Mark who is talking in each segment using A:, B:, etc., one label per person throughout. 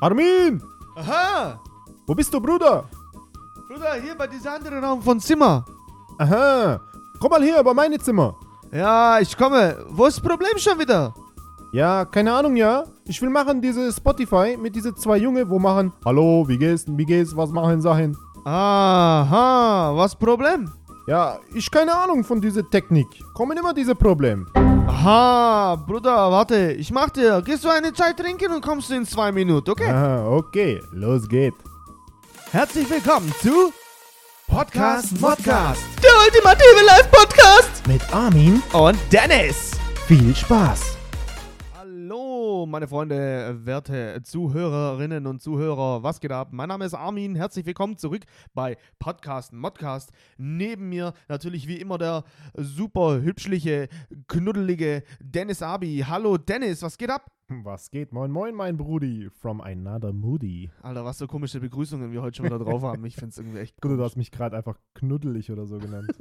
A: Armin!
B: Aha!
A: Wo bist du, Bruder?
B: Bruder, hier bei diesem anderen Raum von Zimmer.
A: Aha! Komm mal her, über meine Zimmer.
B: Ja, ich komme. Wo ist das Problem schon wieder?
A: Ja, keine Ahnung, ja. Ich will machen diese Spotify mit diese zwei Junge, wo machen Hallo, wie geht's, wie geht's, was machen Sachen.
B: Aha, was Problem?
A: Ja, ich keine Ahnung von dieser Technik. Kommen immer diese Probleme.
B: Aha, Bruder, warte, ich mach dir. Gehst du eine Zeit trinken und kommst du in zwei Minuten, okay?
A: Aha, okay, los geht.
B: Herzlich willkommen zu
A: Podcast Modcast.
B: der ultimative Live-Podcast
A: Mit Armin.
B: und Dennis.
A: Viel Spaß.
B: Meine Freunde, werte Zuhörerinnen und Zuhörer, was geht ab? Mein Name ist Armin, herzlich willkommen zurück bei Podcast Modcast. Neben mir natürlich wie immer der super hübschliche, knuddelige Dennis Abi. Hallo Dennis, was geht ab?
A: Was geht? Moin, moin, mein Brudi. From another Moody.
B: Alter, was für komische Begrüßungen wir heute schon wieder drauf haben. Ich finde es irgendwie echt
A: Gut, du hast mich gerade einfach knuddelig oder so genannt.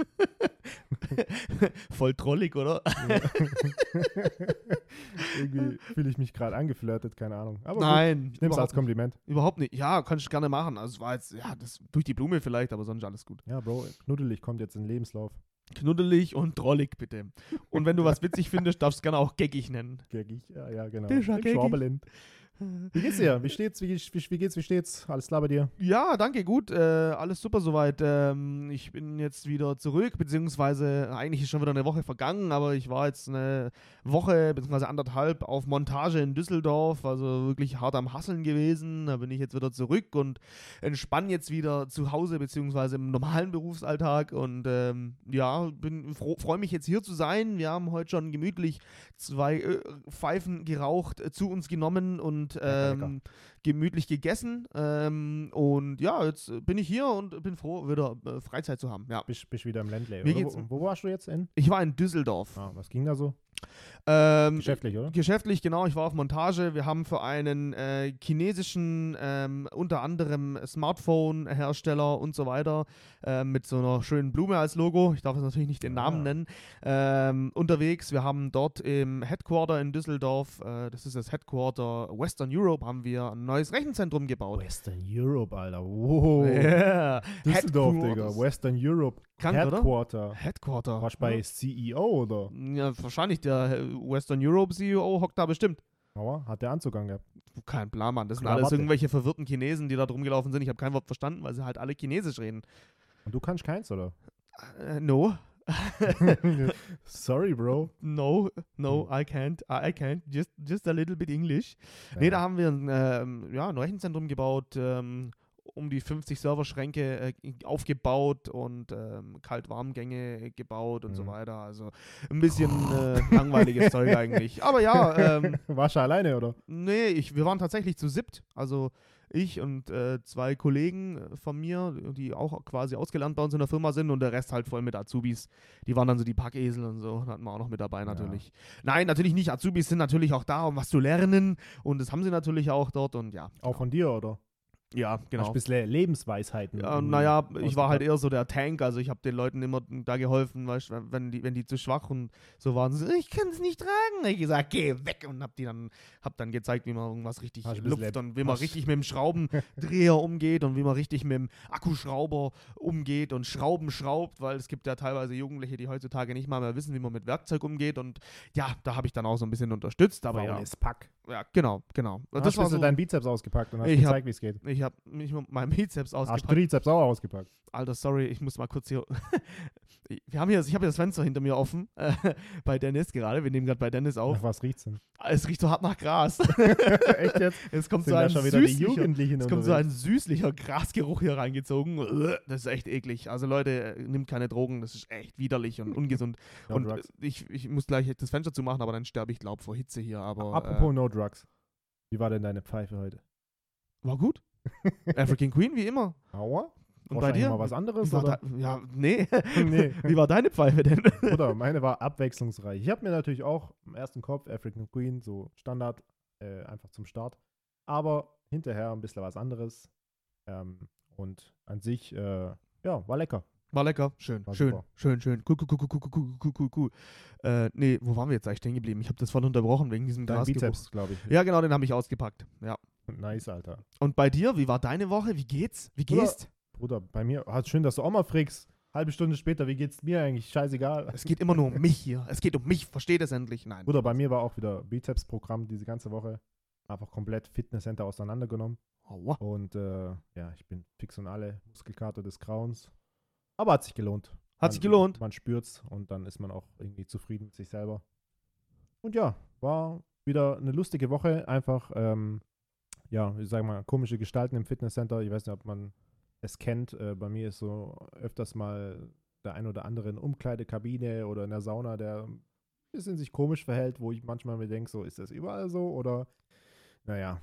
B: voll trollig, oder?
A: Irgendwie fühle ich mich gerade angeflirtet, keine Ahnung. Aber gut,
B: Nein,
A: ich nehme es als
B: überhaupt, nicht.
A: Kompliment.
B: überhaupt nicht. Ja, kann ich gerne machen. Also es war jetzt, ja, das durch die Blume vielleicht, aber sonst alles gut.
A: Ja, Bro, knuddelig kommt jetzt in den Lebenslauf.
B: Knuddelig und drollig, bitte. Und wenn du was witzig findest, darfst du es gerne auch geckig nennen.
A: Geckig, ja, ja, genau.
B: Der
A: Wie geht's dir? Wie steht's? Wie, wie, wie geht's? Wie steht's? Alles klar bei dir?
B: Ja, danke, gut. Äh, alles super soweit. Ähm, ich bin jetzt wieder zurück, beziehungsweise eigentlich ist schon wieder eine Woche vergangen, aber ich war jetzt eine Woche, beziehungsweise anderthalb auf Montage in Düsseldorf, also wirklich hart am Hasseln gewesen. Da bin ich jetzt wieder zurück und entspanne jetzt wieder zu Hause, beziehungsweise im normalen Berufsalltag und ähm, ja, freue mich jetzt hier zu sein. Wir haben heute schon gemütlich zwei äh, Pfeifen geraucht, äh, zu uns genommen und
A: Lecker.
B: ähm, gemütlich gegessen. Ähm, und ja, jetzt bin ich hier und bin froh, wieder äh, Freizeit zu haben. Ja.
A: Bist, bist wieder im Ländle. Wo, wo warst du jetzt in?
B: Ich war in Düsseldorf.
A: Ah, was ging da so?
B: Ähm,
A: Geschäftlich, oder?
B: Geschäftlich, genau. Ich war auf Montage. Wir haben für einen äh, chinesischen, ähm, unter anderem Smartphone-Hersteller und so weiter, ähm, mit so einer schönen Blume als Logo, ich darf jetzt natürlich nicht den Namen
A: Ah.
B: nennen, ähm, unterwegs. Wir haben dort im Headquarter in Düsseldorf, äh, das ist das Headquarter Western Europe, haben wir ein neues Rechenzentrum gebaut.
A: Western Europe, Alter. Wow.
B: Yeah.
A: Düsseldorf, Digga. Western Europe.
B: Krank, oder?
A: Headquarter.
B: Headquarter.
A: Warst du bei CEO oder?
B: Ja, wahrscheinlich der äh, Western Europe CEO hockt da bestimmt.
A: Aua, hat der Anzug angehabt.
B: Kein Plan, Mann. Das sind
A: Krawatte.
B: alles irgendwelche verwirrten Chinesen, die da drum gelaufen sind. Ich habe kein Wort verstanden, weil sie halt alle Chinesisch reden.
A: Und du kannst keins, oder?
B: Äh, no.
A: Sorry, Bro.
B: No, no. I can't. I, can't. Just, just a little bit English. Nee, da haben wir ein, ähm, ja, ein Rechenzentrum gebaut, ähm, um die 50 Serverschränke äh, aufgebaut und ähm, Kalt-Warm-Gänge gebaut und so
A: Mhm.
B: weiter. Also ein bisschen äh, langweiliges Zeug eigentlich. Aber ja, ähm,
A: Warst du alleine, oder?
B: Nee, ich, wir waren tatsächlich zu siebt. Also ich und äh, zwei Kollegen von mir, die auch quasi ausgelernt bei uns in der Firma sind und der Rest halt voll mit Azubis. Die waren dann so die Packesel und so, hatten wir auch noch mit dabei natürlich. Nein, natürlich nicht. Azubis sind natürlich auch da, um was zu lernen und das haben sie natürlich auch dort und ja.
A: Auch von dir, oder?
B: Ja,
A: Hast
B: genau.
A: ein bisschen Lebensweisheiten.
B: Ja, naja, ich war halt eher so der Tank, also ich habe den Leuten immer da geholfen, weißt, wenn die, wenn die zu schwach und so waren, so, ich kann es nicht tragen. Ich gesagt, geh weg und hab die dann, hab dann gezeigt, wie man irgendwas richtig
A: Hast bisschen-
B: und wie man
A: hast-
B: richtig mit dem Schraubendreher umgeht und wie man richtig mit dem Akkuschrauber umgeht und Schrauben schraubt, weil es gibt ja teilweise Jugendliche, die heutzutage nicht mal mehr wissen, wie man mit Werkzeug umgeht und ja, da habe ich dann auch so ein bisschen unterstützt, aber ja,
A: Faules Pack.
B: Ja, genau, genau.
A: Das
B: Das
A: hast du
B: so,
A: deinen Bizeps ausgepackt und hast
B: Ich
A: gezeigt, wie es geht.
B: ich habe mich mit meinem Bizeps
A: Hast du
B: ausgepackt.
A: Trizeps auch ausgepackt?
B: Alter, sorry, ich muss mal kurz hier. Wir haben hier, ich habe hier das Fenster hinter mir offen äh, bei Dennis gerade. Wir nehmen gerade bei Dennis auf.
A: Nach was riecht's denn?
B: Es riecht so hart nach Gras.
A: Echt jetzt?
B: Es kommt so ein süßlicher, es kommt so ein süßlicher Grasgeruch hier reingezogen. Das ist echt eklig. Also Leute, äh, nimmt keine Drogen. Das ist echt widerlich und ungesund.
A: No
B: und
A: drugs.
B: äh, ich, ich muss gleich das Fenster zumachen, aber dann sterbe ich, glaub, vor Hitze hier. Aber
A: Apropos No Drugs. Wie war denn deine Pfeife heute?
B: war gut. African Queen, wie immer.
A: Aua?
B: Und bei dir?
A: mal was anderes? Oder?
B: da, ja, nee.
A: nee.
B: wie war deine Pfeife denn?
A: Oder meine war abwechslungsreich. Ich habe mir natürlich auch im ersten Kopf African Queen, so Standard, äh, einfach zum Start. Aber hinterher ein bisschen was anderes. Ähm, und an sich, äh, ja, war lecker.
B: War lecker. Schön,
A: War
B: schön,
A: super.
B: schön, schön. Cool, cool, cool, cool, cool, cool, cool, cool. Äh, nee, wo waren wir jetzt eigentlich stehen geblieben? Ich habe das voll unterbrochen wegen diesem
A: Dein. Bizeps, glaube ich.
B: Ja, genau, den habe ich ausgepackt. Ja.
A: Nice, Alter.
B: Und bei dir, wie war deine Woche? Wie geht's? Wie
A: Bruder,
B: gehst?
A: Bruder, bei mir, ah, schön, dass du auch mal fragst. Halbe Stunde später, wie geht's mir eigentlich? Scheißegal.
B: Es geht immer nur um mich hier. Es geht um mich. Versteht es endlich? Nein.
A: Bruder, bei mir war auch wieder Bizeps-Programm diese ganze Woche. Einfach komplett Fitnesscenter auseinandergenommen.
B: Wow.
A: Und äh, ja, ich bin fix und alle Muskelkater des Grauens. Aber hat sich gelohnt.
B: Hat
A: man,
B: sich gelohnt.
A: Man spürt's und dann ist man auch irgendwie zufrieden mit sich selber. Und ja, war wieder eine lustige Woche. Einfach, ähm, ja, ich sage mal, komische Gestalten im Fitnesscenter. Ich weiß nicht, ob man es kennt. Äh, bei mir ist so öfters mal der ein oder andere in Umkleidekabine oder in der Sauna, der ein bisschen sich komisch verhält, wo ich manchmal mir denke, so ist das überall so oder naja,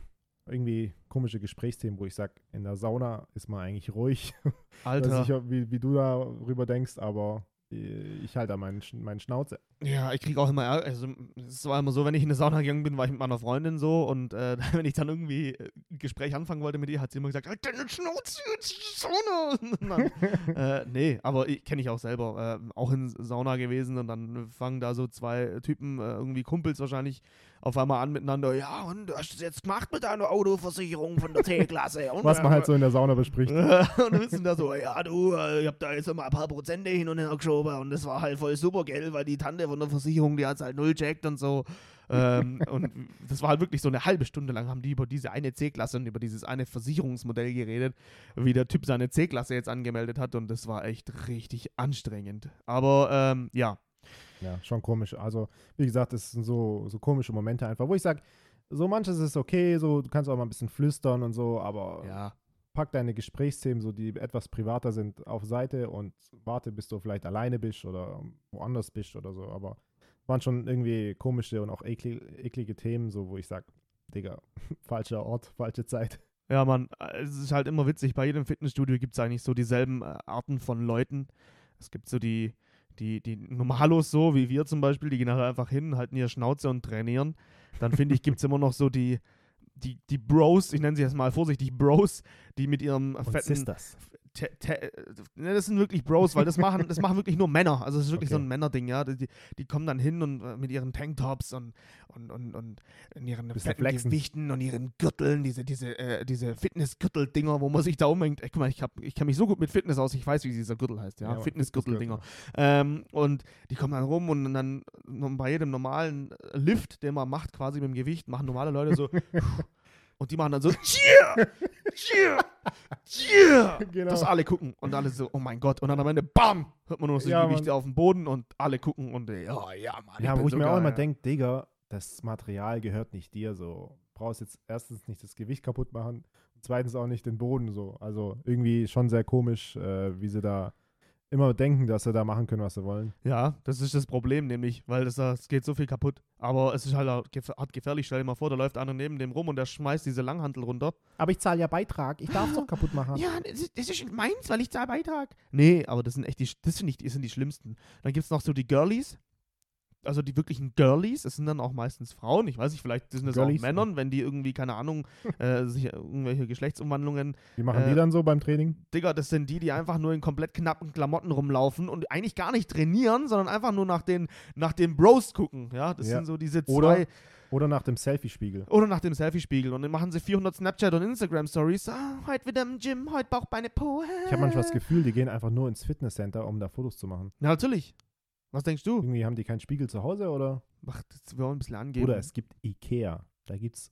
A: irgendwie komische Gesprächsthemen, wo ich sage, in der Sauna ist man eigentlich ruhig.
B: Alter.
A: Weiß nicht, wie, wie du darüber denkst, aber äh, ich halte da meinen, meinen Schnauze.
B: Ja, ich kriege auch immer Ärger. Also, es war immer so, wenn ich in eine Sauna gegangen bin, war ich mit meiner Freundin so und äh, wenn ich dann irgendwie äh, ein Gespräch anfangen wollte mit ihr, hat sie immer gesagt: Halt deine Schnauze, Sauna. Dann, äh, nee, aber kenne ich auch selber. Äh, auch in Sauna gewesen und dann fangen da so zwei Typen, äh, irgendwie Kumpels wahrscheinlich, auf einmal an miteinander: Ja, und du hast es jetzt gemacht mit deiner Autoversicherung von der C-Klasse.
A: Was man halt so in der Sauna bespricht.
B: und wissen da so, ja du, äh, ich hab da jetzt immer ein paar Prozente hin und her geschoben und das war halt voll super, gell, weil die Tante von der Versicherung, die hat halt null checkt und so. ähm, und das war halt wirklich so eine halbe Stunde lang haben die über diese eine C-Klasse und über dieses eine Versicherungsmodell geredet, wie der Typ seine C-Klasse jetzt angemeldet hat und das war echt richtig anstrengend. Aber ähm, ja,
A: Ja, schon komisch. Also, wie gesagt, es sind so, so komische Momente einfach, wo ich sage, so manches ist okay, so du kannst auch mal ein bisschen flüstern und so, aber
B: ja,
A: pack deine Gesprächsthemen, so die etwas privater sind, auf Seite und warte, bis du vielleicht alleine bist oder woanders bist oder so. Aber waren schon irgendwie komische und auch ekli eklige Themen, so wo ich sage, Digga, falscher Ort, falsche Zeit.
B: Ja, man, es ist halt immer witzig. Bei jedem Fitnessstudio gibt es eigentlich so dieselben äh, Arten von Leuten. Es gibt so die, die, die Normalos, so wie wir zum Beispiel, die gehen nachher einfach hin, halten ihre Schnauze und trainieren. Dann finde ich, gibt es immer noch so die, die, die Bros, ich nenne sie jetzt mal vorsichtig Bros, die mit ihrem
A: Und
B: fetten.
A: Sisters.
B: Te- te- ne, das sind wirklich Bros, weil das machen, das machen wirklich nur Männer. Also es ist wirklich so
A: Okay.
B: ein Männerding, ja. Die, die kommen dann hin und äh, mit ihren Tanktops und, und, und, und in ihren. Gewichten und ihren Gürteln, diese, diese, äh, diese Fitnessgürtel-Dinger, wo man sich da umhängt. Ey, guck mal, ich, hab, ich kenne mich so gut mit Fitness aus, ich weiß, wie dieser Gürtel heißt, ja.
A: Ja,
B: Fitnessgürtel-Dinger. Ähm, und die kommen dann rum und dann bei jedem normalen äh, Lift, den man macht, quasi mit dem Gewicht, machen normale Leute so. und die machen dann so, cheer, cheer, cheer.
A: Genau.
B: Dass alle gucken und alle so, oh mein Gott. Und dann am Ende, bam, hört man nur noch so
A: Ja,
B: die Gewichte auf dem Boden und alle gucken und äh, ja, ja, Mann.
A: Ja, wo ich
B: so
A: mir auch immer denke, Digga, das Material gehört nicht dir so. Brauchst jetzt erstens nicht das Gewicht kaputt machen und zweitens auch nicht den Boden so. Also irgendwie schon sehr komisch, äh, wie sie da immer denken, dass sie da machen können, was sie wollen.
B: Ja, das ist das Problem nämlich, weil das, das geht so viel kaputt. Aber es ist halt hart gefährlich. Stell dir mal vor, da läuft einer neben dem rum und der schmeißt diese Langhantel runter.
A: Aber ich zahle ja Beitrag, ich darf es doch kaputt machen.
B: Ja, das ist, das ist meins, weil ich zahle Beitrag. Nee, aber das sind echt die, das finde ich, die sind die schlimmsten. Dann gibt es noch so die Girlies. Also die wirklichen Girlies, das sind dann auch meistens Frauen. Ich weiß nicht, vielleicht sind das
A: Girlies,
B: auch Männern, wenn die irgendwie, keine Ahnung, äh, sich irgendwelche Geschlechtsumwandlungen
A: Wie machen
B: Äh,
A: die dann so beim Training?
B: Digga, das sind die, die einfach nur in komplett knappen Klamotten rumlaufen und eigentlich gar nicht trainieren, sondern einfach nur nach den, nach den Bros gucken. Ja, das
A: Ja.
B: sind so diese zwei.
A: Oder- Oder nach dem Selfie-Spiegel.
B: Oder nach dem Selfie-Spiegel. Und dann machen sie 400 Snapchat- und Instagram-Stories. Ah, heute wieder im Gym, heute Bauch, Beine, Po.
A: Ich habe manchmal das Gefühl, die gehen einfach nur ins Fitnesscenter, um da Fotos zu machen.
B: Ja, natürlich. Was denkst du?
A: Irgendwie haben die keinen Spiegel zu Hause oder?
B: Ach, das wir wollen ein bisschen angeben.
A: Oder es gibt Ikea. Da gibt es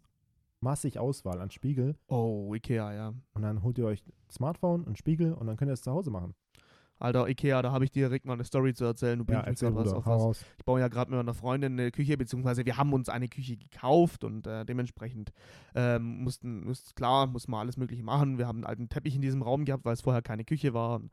A: massig Auswahl an Spiegel.
B: oh, Ikea, ja.
A: Und dann holt ihr euch ein Smartphone, einen Spiegel und dann könnt ihr es zu Hause machen.
B: Alter, Ikea, da habe ich dir direkt mal eine Story zu erzählen. Du
A: Ja,
B: bringst
A: erzähl,
B: mich grad was auf was.
A: raus.
B: Ich baue ja gerade mit meiner Freundin eine Küche, beziehungsweise wir haben uns eine Küche gekauft und äh, dementsprechend ähm, mussten, ist klar, muss man alles Mögliche machen. Wir haben einen alten Teppich in diesem Raum gehabt, weil es vorher keine Küche war. Und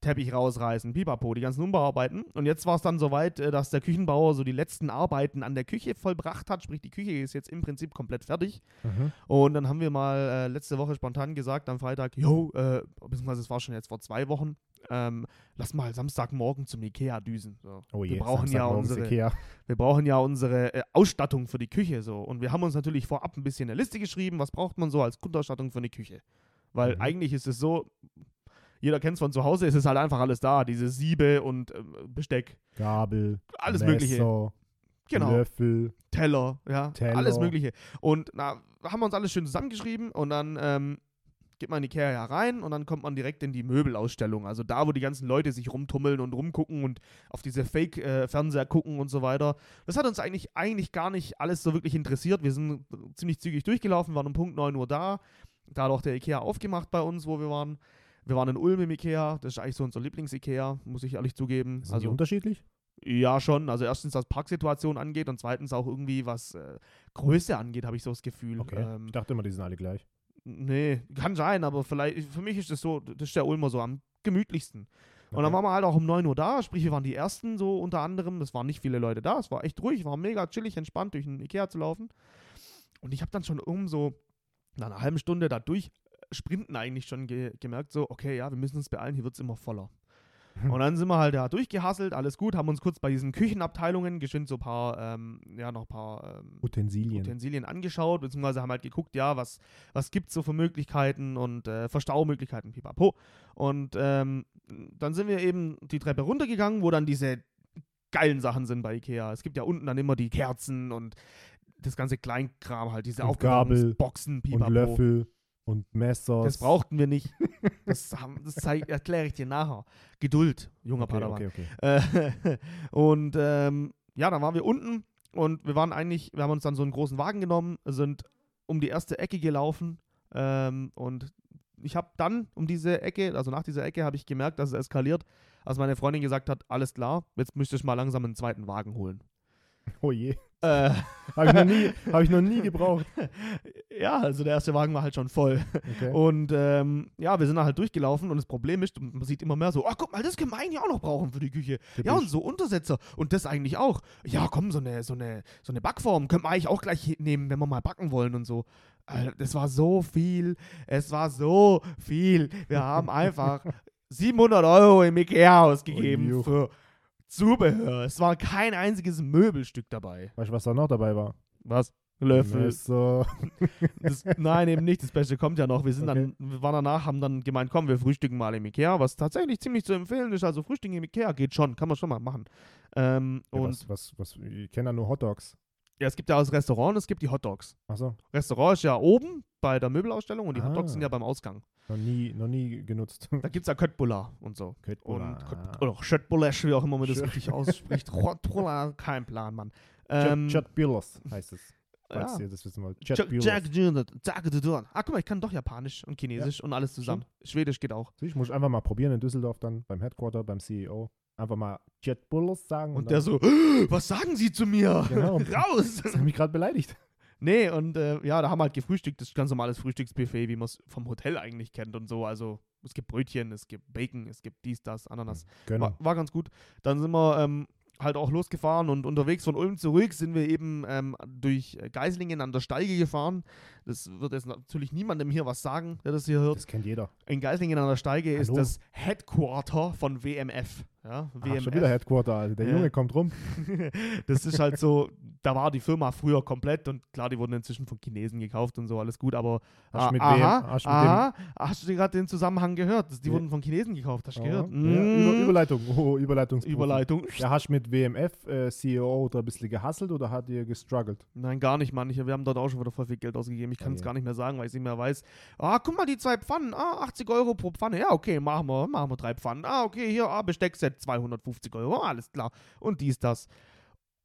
B: Teppich rausreißen, pipapo, die ganzen Umbauarbeiten. Und jetzt war es dann soweit, äh, dass der Küchenbauer so die letzten Arbeiten an der Küche vollbracht hat. Sprich, die Küche ist jetzt im Prinzip komplett fertig.
A: Mhm.
B: Und dann haben wir mal äh, letzte Woche spontan gesagt, am Freitag, yo, äh, beziehungsweise es war schon jetzt vor zwei Wochen, ähm, lass mal Samstagmorgen zum Ikea düsen. So.
A: Oh je,
B: wir brauchen ja unsere,
A: Ikea.
B: wir brauchen ja unsere äh, Ausstattung für die Küche so. Und wir haben uns natürlich vorab ein bisschen eine Liste geschrieben, was braucht man so als Grundausstattung für eine Küche. Weil
A: Mhm.
B: eigentlich ist es so, jeder kennt es von zu Hause, es ist halt einfach alles da. Diese Siebe und äh, Besteck,
A: Gabel,
B: alles
A: Messer,
B: Mögliche. Genau.
A: Löffel.
B: Teller, ja,
A: Teller.
B: alles Mögliche. Und na, haben wir uns alles schön zusammengeschrieben und dann ähm, geht man in Ikea ja rein und dann kommt man direkt in die Möbelausstellung. Also da, wo die ganzen Leute sich rumtummeln und rumgucken und auf diese Fake-Fernseher gucken und so weiter. Das hat uns eigentlich, eigentlich gar nicht alles so wirklich interessiert. Wir sind ziemlich zügig durchgelaufen, waren um Punkt 9 Uhr da. Da hat auch der Ikea aufgemacht bei uns, wo wir waren. Wir waren in Ulm im Ikea. Das ist eigentlich so unser Lieblings-Ikea, muss ich ehrlich zugeben.
A: Sind die
B: also
A: unterschiedlich?
B: ja, schon. Also erstens, was Parksituation angeht und zweitens auch irgendwie, was äh, Größe angeht, habe ich so das Gefühl.
A: Okay.
B: Ähm,
A: ich dachte immer, die sind alle gleich.
B: nee, kann sein, aber vielleicht, für mich ist das so, das ist der Ulmer so am gemütlichsten. Und dann
A: Okay.
B: waren wir halt auch um 9 Uhr da, sprich, wir waren die Ersten so unter anderem. Es waren nicht viele Leute da, es war echt ruhig, war mega chillig, entspannt durch den Ikea zu laufen. Und ich habe dann schon um so nach einer halben Stunde da durch sprinten eigentlich schon ge gemerkt, so, okay, ja, wir müssen uns beeilen, hier wird es immer voller. Und dann sind wir halt da durchgehasselt, alles gut, haben uns kurz bei diesen Küchenabteilungen geschwind so ein paar, ähm, ja, noch ein paar ähm,
A: Utensilien.
B: Utensilien angeschaut, beziehungsweise haben halt geguckt, ja, was, was gibt es so für Möglichkeiten und äh, Verstaumöglichkeiten, pipapo. Und ähm, dann sind wir eben die Treppe runtergegangen, wo dann diese geilen Sachen sind bei Ikea. Es gibt ja unten dann immer die Kerzen und das ganze Kleinkram halt, diese Aufbewahrungsboxen, pipapo.
A: und Löffel und Messer.
B: Das brauchten wir nicht. Das, das erkläre ich dir nachher. Geduld, junger
A: okay,
B: Padawan.
A: okay, okay.
B: Äh, und ähm, ja, dann waren wir unten und wir waren eigentlich, wir haben uns dann so einen großen Wagen genommen, sind um die erste Ecke gelaufen ähm, und ich habe dann um diese Ecke, also nach dieser Ecke, habe ich gemerkt, dass es eskaliert, als meine Freundin gesagt hat, alles klar, jetzt müsste ich mal langsam einen zweiten Wagen holen.
A: Oh je.
B: Äh,
A: Habe ich, noch nie- hab ich noch nie gebraucht.
B: ja, also der erste Wagen war halt schon voll.
A: Okay.
B: Und ähm, ja, wir sind dann halt durchgelaufen und das Problem ist, man sieht immer mehr so, oh, guck mal, das können wir eigentlich auch noch brauchen für die Küche. Ja, und so Untersetzer. Und das eigentlich auch. Ja, komm, so eine, so eine, so eine Backform können wir eigentlich auch gleich nehmen, wenn wir mal backen wollen und so. Alter, das war so viel. Es war so viel. Wir haben einfach 700 Euro im Ikea ausgegeben
A: Juch.
B: für Zubehör. Es war kein einziges Möbelstück dabei.
A: Weißt du, was da noch dabei war?
B: Was? Löffel.
A: Messer.
B: Das, nein, eben nicht. Das Beste kommt ja noch. Wir sind
A: Okay.
B: dann, wir waren danach, haben dann gemeint, komm, wir frühstücken mal im Ikea, was tatsächlich ziemlich zu empfehlen ist. Also Frühstücken im Ikea geht schon, kann man schon mal machen. Ähm,
A: Ja,
B: und
A: was, was, was, ich kenne da nur Hotdogs.
B: Ja, es gibt ja das Restaurant und es gibt die Hotdogs.
A: Achso,
B: Restaurant ist ja oben bei der Möbelausstellung und die Hotdogs
A: Ah.
B: sind ja beim Ausgang.
A: noch nie, noch nie genutzt.
B: Da gibt es ja Köttbullar und so.
A: Köttbullar,
B: Und oder Schöttbullasch, wie auch immer man das richtig ausspricht. Rottbullar, kein Plan, Mann. Ähm,
A: heißt es. Falls
B: ja.
A: ihr das wissen wollt.
B: Ah, guck mal, ich kann doch Japanisch und Chinesisch und alles zusammen. Schwedisch geht auch.
A: Ich muss einfach mal probieren in Düsseldorf dann beim Headquarter, beim CEO. Einfach mal Chat Billers sagen.
B: Und der
A: dann-
B: so, was sagen Sie zu mir?
A: Genau.
B: Raus!
A: Das hat mich gerade beleidigt.
B: nee, und äh, ja, da haben wir halt gefrühstückt. Das ist ganz normales Frühstücksbuffet, wie man es vom Hotel eigentlich kennt und so. Also es gibt Brötchen, es gibt Bacon, es gibt dies, das, Ananas.
A: Genau.
B: War, war ganz gut. Dann sind wir ähm, halt auch losgefahren und unterwegs von Ulm zurück sind wir eben ähm, durch Geislingen an der Steige gefahren. Das wird jetzt natürlich niemandem hier was sagen, der das hier hört.
A: Das kennt jeder.
B: In Geislingen an der Steige ist
A: Hallo?
B: das Headquarter von WMF. Ja,
A: Ach, schon wieder Headquarter, also der
B: Ja.
A: Junge kommt rum.
B: das ist halt so, da war die Firma früher komplett und klar, die wurden inzwischen von Chinesen gekauft und so, alles gut, aber
A: Hast du
B: ah,
A: mit
B: aha,
A: wem- hast du mit
B: aha, hast du gerade den Zusammenhang gehört? Die
A: Ja.
B: wurden von Chinesen gekauft, hast du
A: Oh,
B: gehört?
A: ja, Über,
B: Mm,
A: Überleitung. Oh, Überleitung.
B: Überleitung.
A: Ja, hast du mit WMF äh, CEO oder ein bisschen gehasselt oder hat ihr gestruggelt?
B: Nein, gar nicht, Mann. Ich, wir haben dort auch schon wieder voll viel Geld ausgegeben. Ich kann
A: Oh
B: es
A: je.
B: gar nicht mehr sagen, weil ich es nicht mehr weiß. Ah, guck mal, die zwei Pfannen. Ah, 80 Euro pro Pfanne. Ja, okay, machen wir, machen wir drei Pfannen. Ah, okay, hier, ah, Besteckset 250 Euro. alles klar. Und dies, das.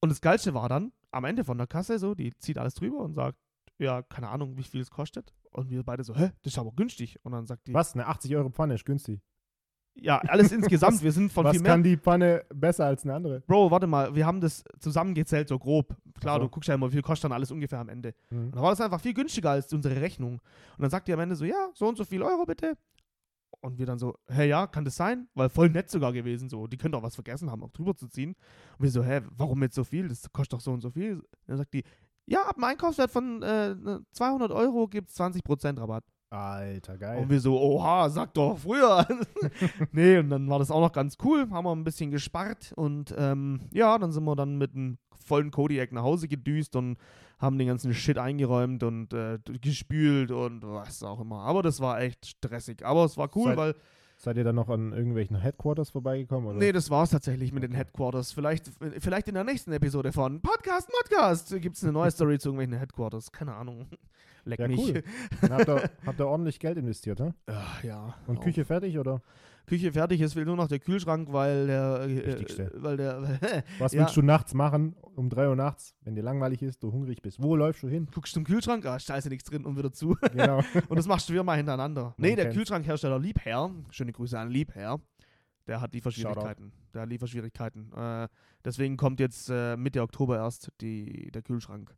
B: Und das Geilste war dann, am Ende von der Kasse so, die zieht alles drüber und sagt, ja, keine Ahnung, wie viel es kostet. Und wir beide so, hä, das ist aber günstig. Und dann sagt die,
A: Was? Eine 80 Euro Pfanne ist günstig.
B: Ja, alles insgesamt, wir sind von
A: Was
B: viel mehr.
A: kann die Pfanne besser als eine andere?
B: Bro, warte mal, wir haben das zusammengezählt, so grob. Klar,
A: Ach so.
B: du guckst ja immer, wie viel kostet dann alles ungefähr am Ende.
A: Mhm.
B: Und dann war das einfach viel günstiger als unsere Rechnung. Und dann sagt die am Ende so, ja, so und so viel Euro bitte. Und wir dann so, hä, ja, kann das sein? Weil voll nett sogar gewesen, so. Die können doch was vergessen haben, auch drüber zu ziehen. Und wir so, hä, warum jetzt so viel? Das kostet doch so und so viel. Und dann sagt die, ja, ab einem Einkaufswert von äh, 200 Euro gibt es 20% Rabatt.
A: Alter, geil.
B: Und wir so, oha, sag doch früher. nee, und dann war das auch noch ganz cool, haben wir ein bisschen gespart und ähm, ja, dann sind wir dann mit einem vollen Kodiak nach Hause gedüst und haben den ganzen Shit eingeräumt und äh, gespült und was auch immer. Aber das war echt stressig. Aber es war cool,
A: Seit-
B: weil,
A: Seid ihr dann noch an irgendwelchen Headquarters vorbeigekommen? Oder?
B: nee, das war es tatsächlich mit den Headquarters. Vielleicht, vielleicht in der nächsten Episode von Podcast Modcast gibt es eine neue Story zu irgendwelchen Headquarters. Keine Ahnung. Leck
A: Ja,
B: mich.
A: cool. Dann habt ihr, habt ihr ordentlich Geld investiert, ne?
B: Ach, ja.
A: Und
B: auf.
A: Küche fertig oder?
B: Küche fertig, es fehlt nur noch der Kühlschrank, weil der. Äh,
A: Wichtigste.
B: weil der.
A: Was
B: Ja.
A: willst du nachts machen, um 3 Uhr nachts, wenn dir langweilig ist, du hungrig bist? Wo läufst du hin?
B: guckst zum Kühlschrank, ah, scheiße, nichts drin und wieder zu.
A: Genau.
B: Und das machst du viermal hintereinander. Nee,
A: Man
B: der. Kühlschrankhersteller Liebherr, schöne Grüße an Liebherr, der hat Lieferschwierigkeiten. Der hat Lieferschwierigkeiten. Äh, deswegen kommt jetzt äh, Mitte Oktober erst die, der Kühlschrank.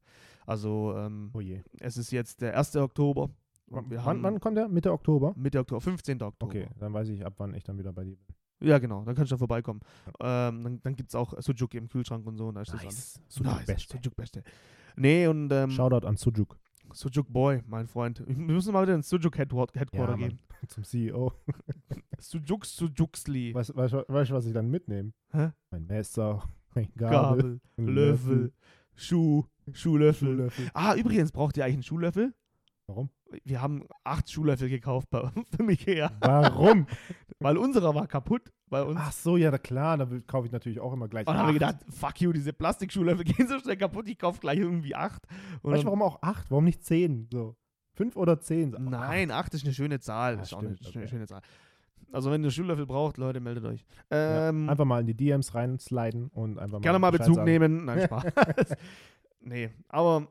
B: Also ähm,
A: Oh je.
B: es ist jetzt der 1. Oktober.
A: Wann, wann kommt der? Mitte Oktober?
B: Mitte Oktober, 15. Oktober.
A: Okay, dann weiß ich, ab wann ich dann wieder bei dir bin.
B: Ja, genau, dann kannst du da vorbeikommen. Ähm, dann dann gibt es auch Sujuk im Kühlschrank und so. Und da ist das alles.
A: Sujuk
B: Nice,
A: Beste.
B: Sujuk Beste. Nee, und ähm,
A: Shoutout an Sujuk
B: Sujuk Boy, mein Freund. Wir müssen mal wieder ins Sujuk Headquarter,
A: Ja,
B: gehen.
A: zum CEO.
B: Sujuk Sujuksli.
A: Weißt du, du, was ich dann mitnehme?
B: Hä?
A: Mein Messer, mein Gabel,
B: Gabel,
A: ein
B: Löffel, Schuh, Schuhlöffel.
A: Schuhlöffel.
B: Ah, übrigens, braucht ihr eigentlich einen Schuhlöffel?
A: Warum?
B: Wir haben acht Schuhlöffel gekauft bei, für mich her,
A: Warum?
B: weil unserer war kaputt bei uns.
A: Ach so, ja, klar, da kaufe ich natürlich auch immer gleich
B: und dann haben wir
A: acht.
B: gedacht, fuck you, diese Plastikschuhlöffel gehen so schnell kaputt, ich kaufe gleich irgendwie acht. Und
A: Weißt du, warum auch acht? Warum nicht zehn? So. Fünf oder zehn? So,
B: Nein, acht ist eine schöne Zahl.
A: Ah,
B: ist auch
A: stimmt,
B: eine
A: okay.
B: schöne Zahl. Also wenn ihr Schuhlöffel braucht, Leute, meldet euch.
A: Ja,
B: Ähm,
A: einfach mal in die DMs reinsliden und einfach mal
B: gerne mal Bezug
A: sagen.
B: nehmen. Nein, Spaß. nee, aber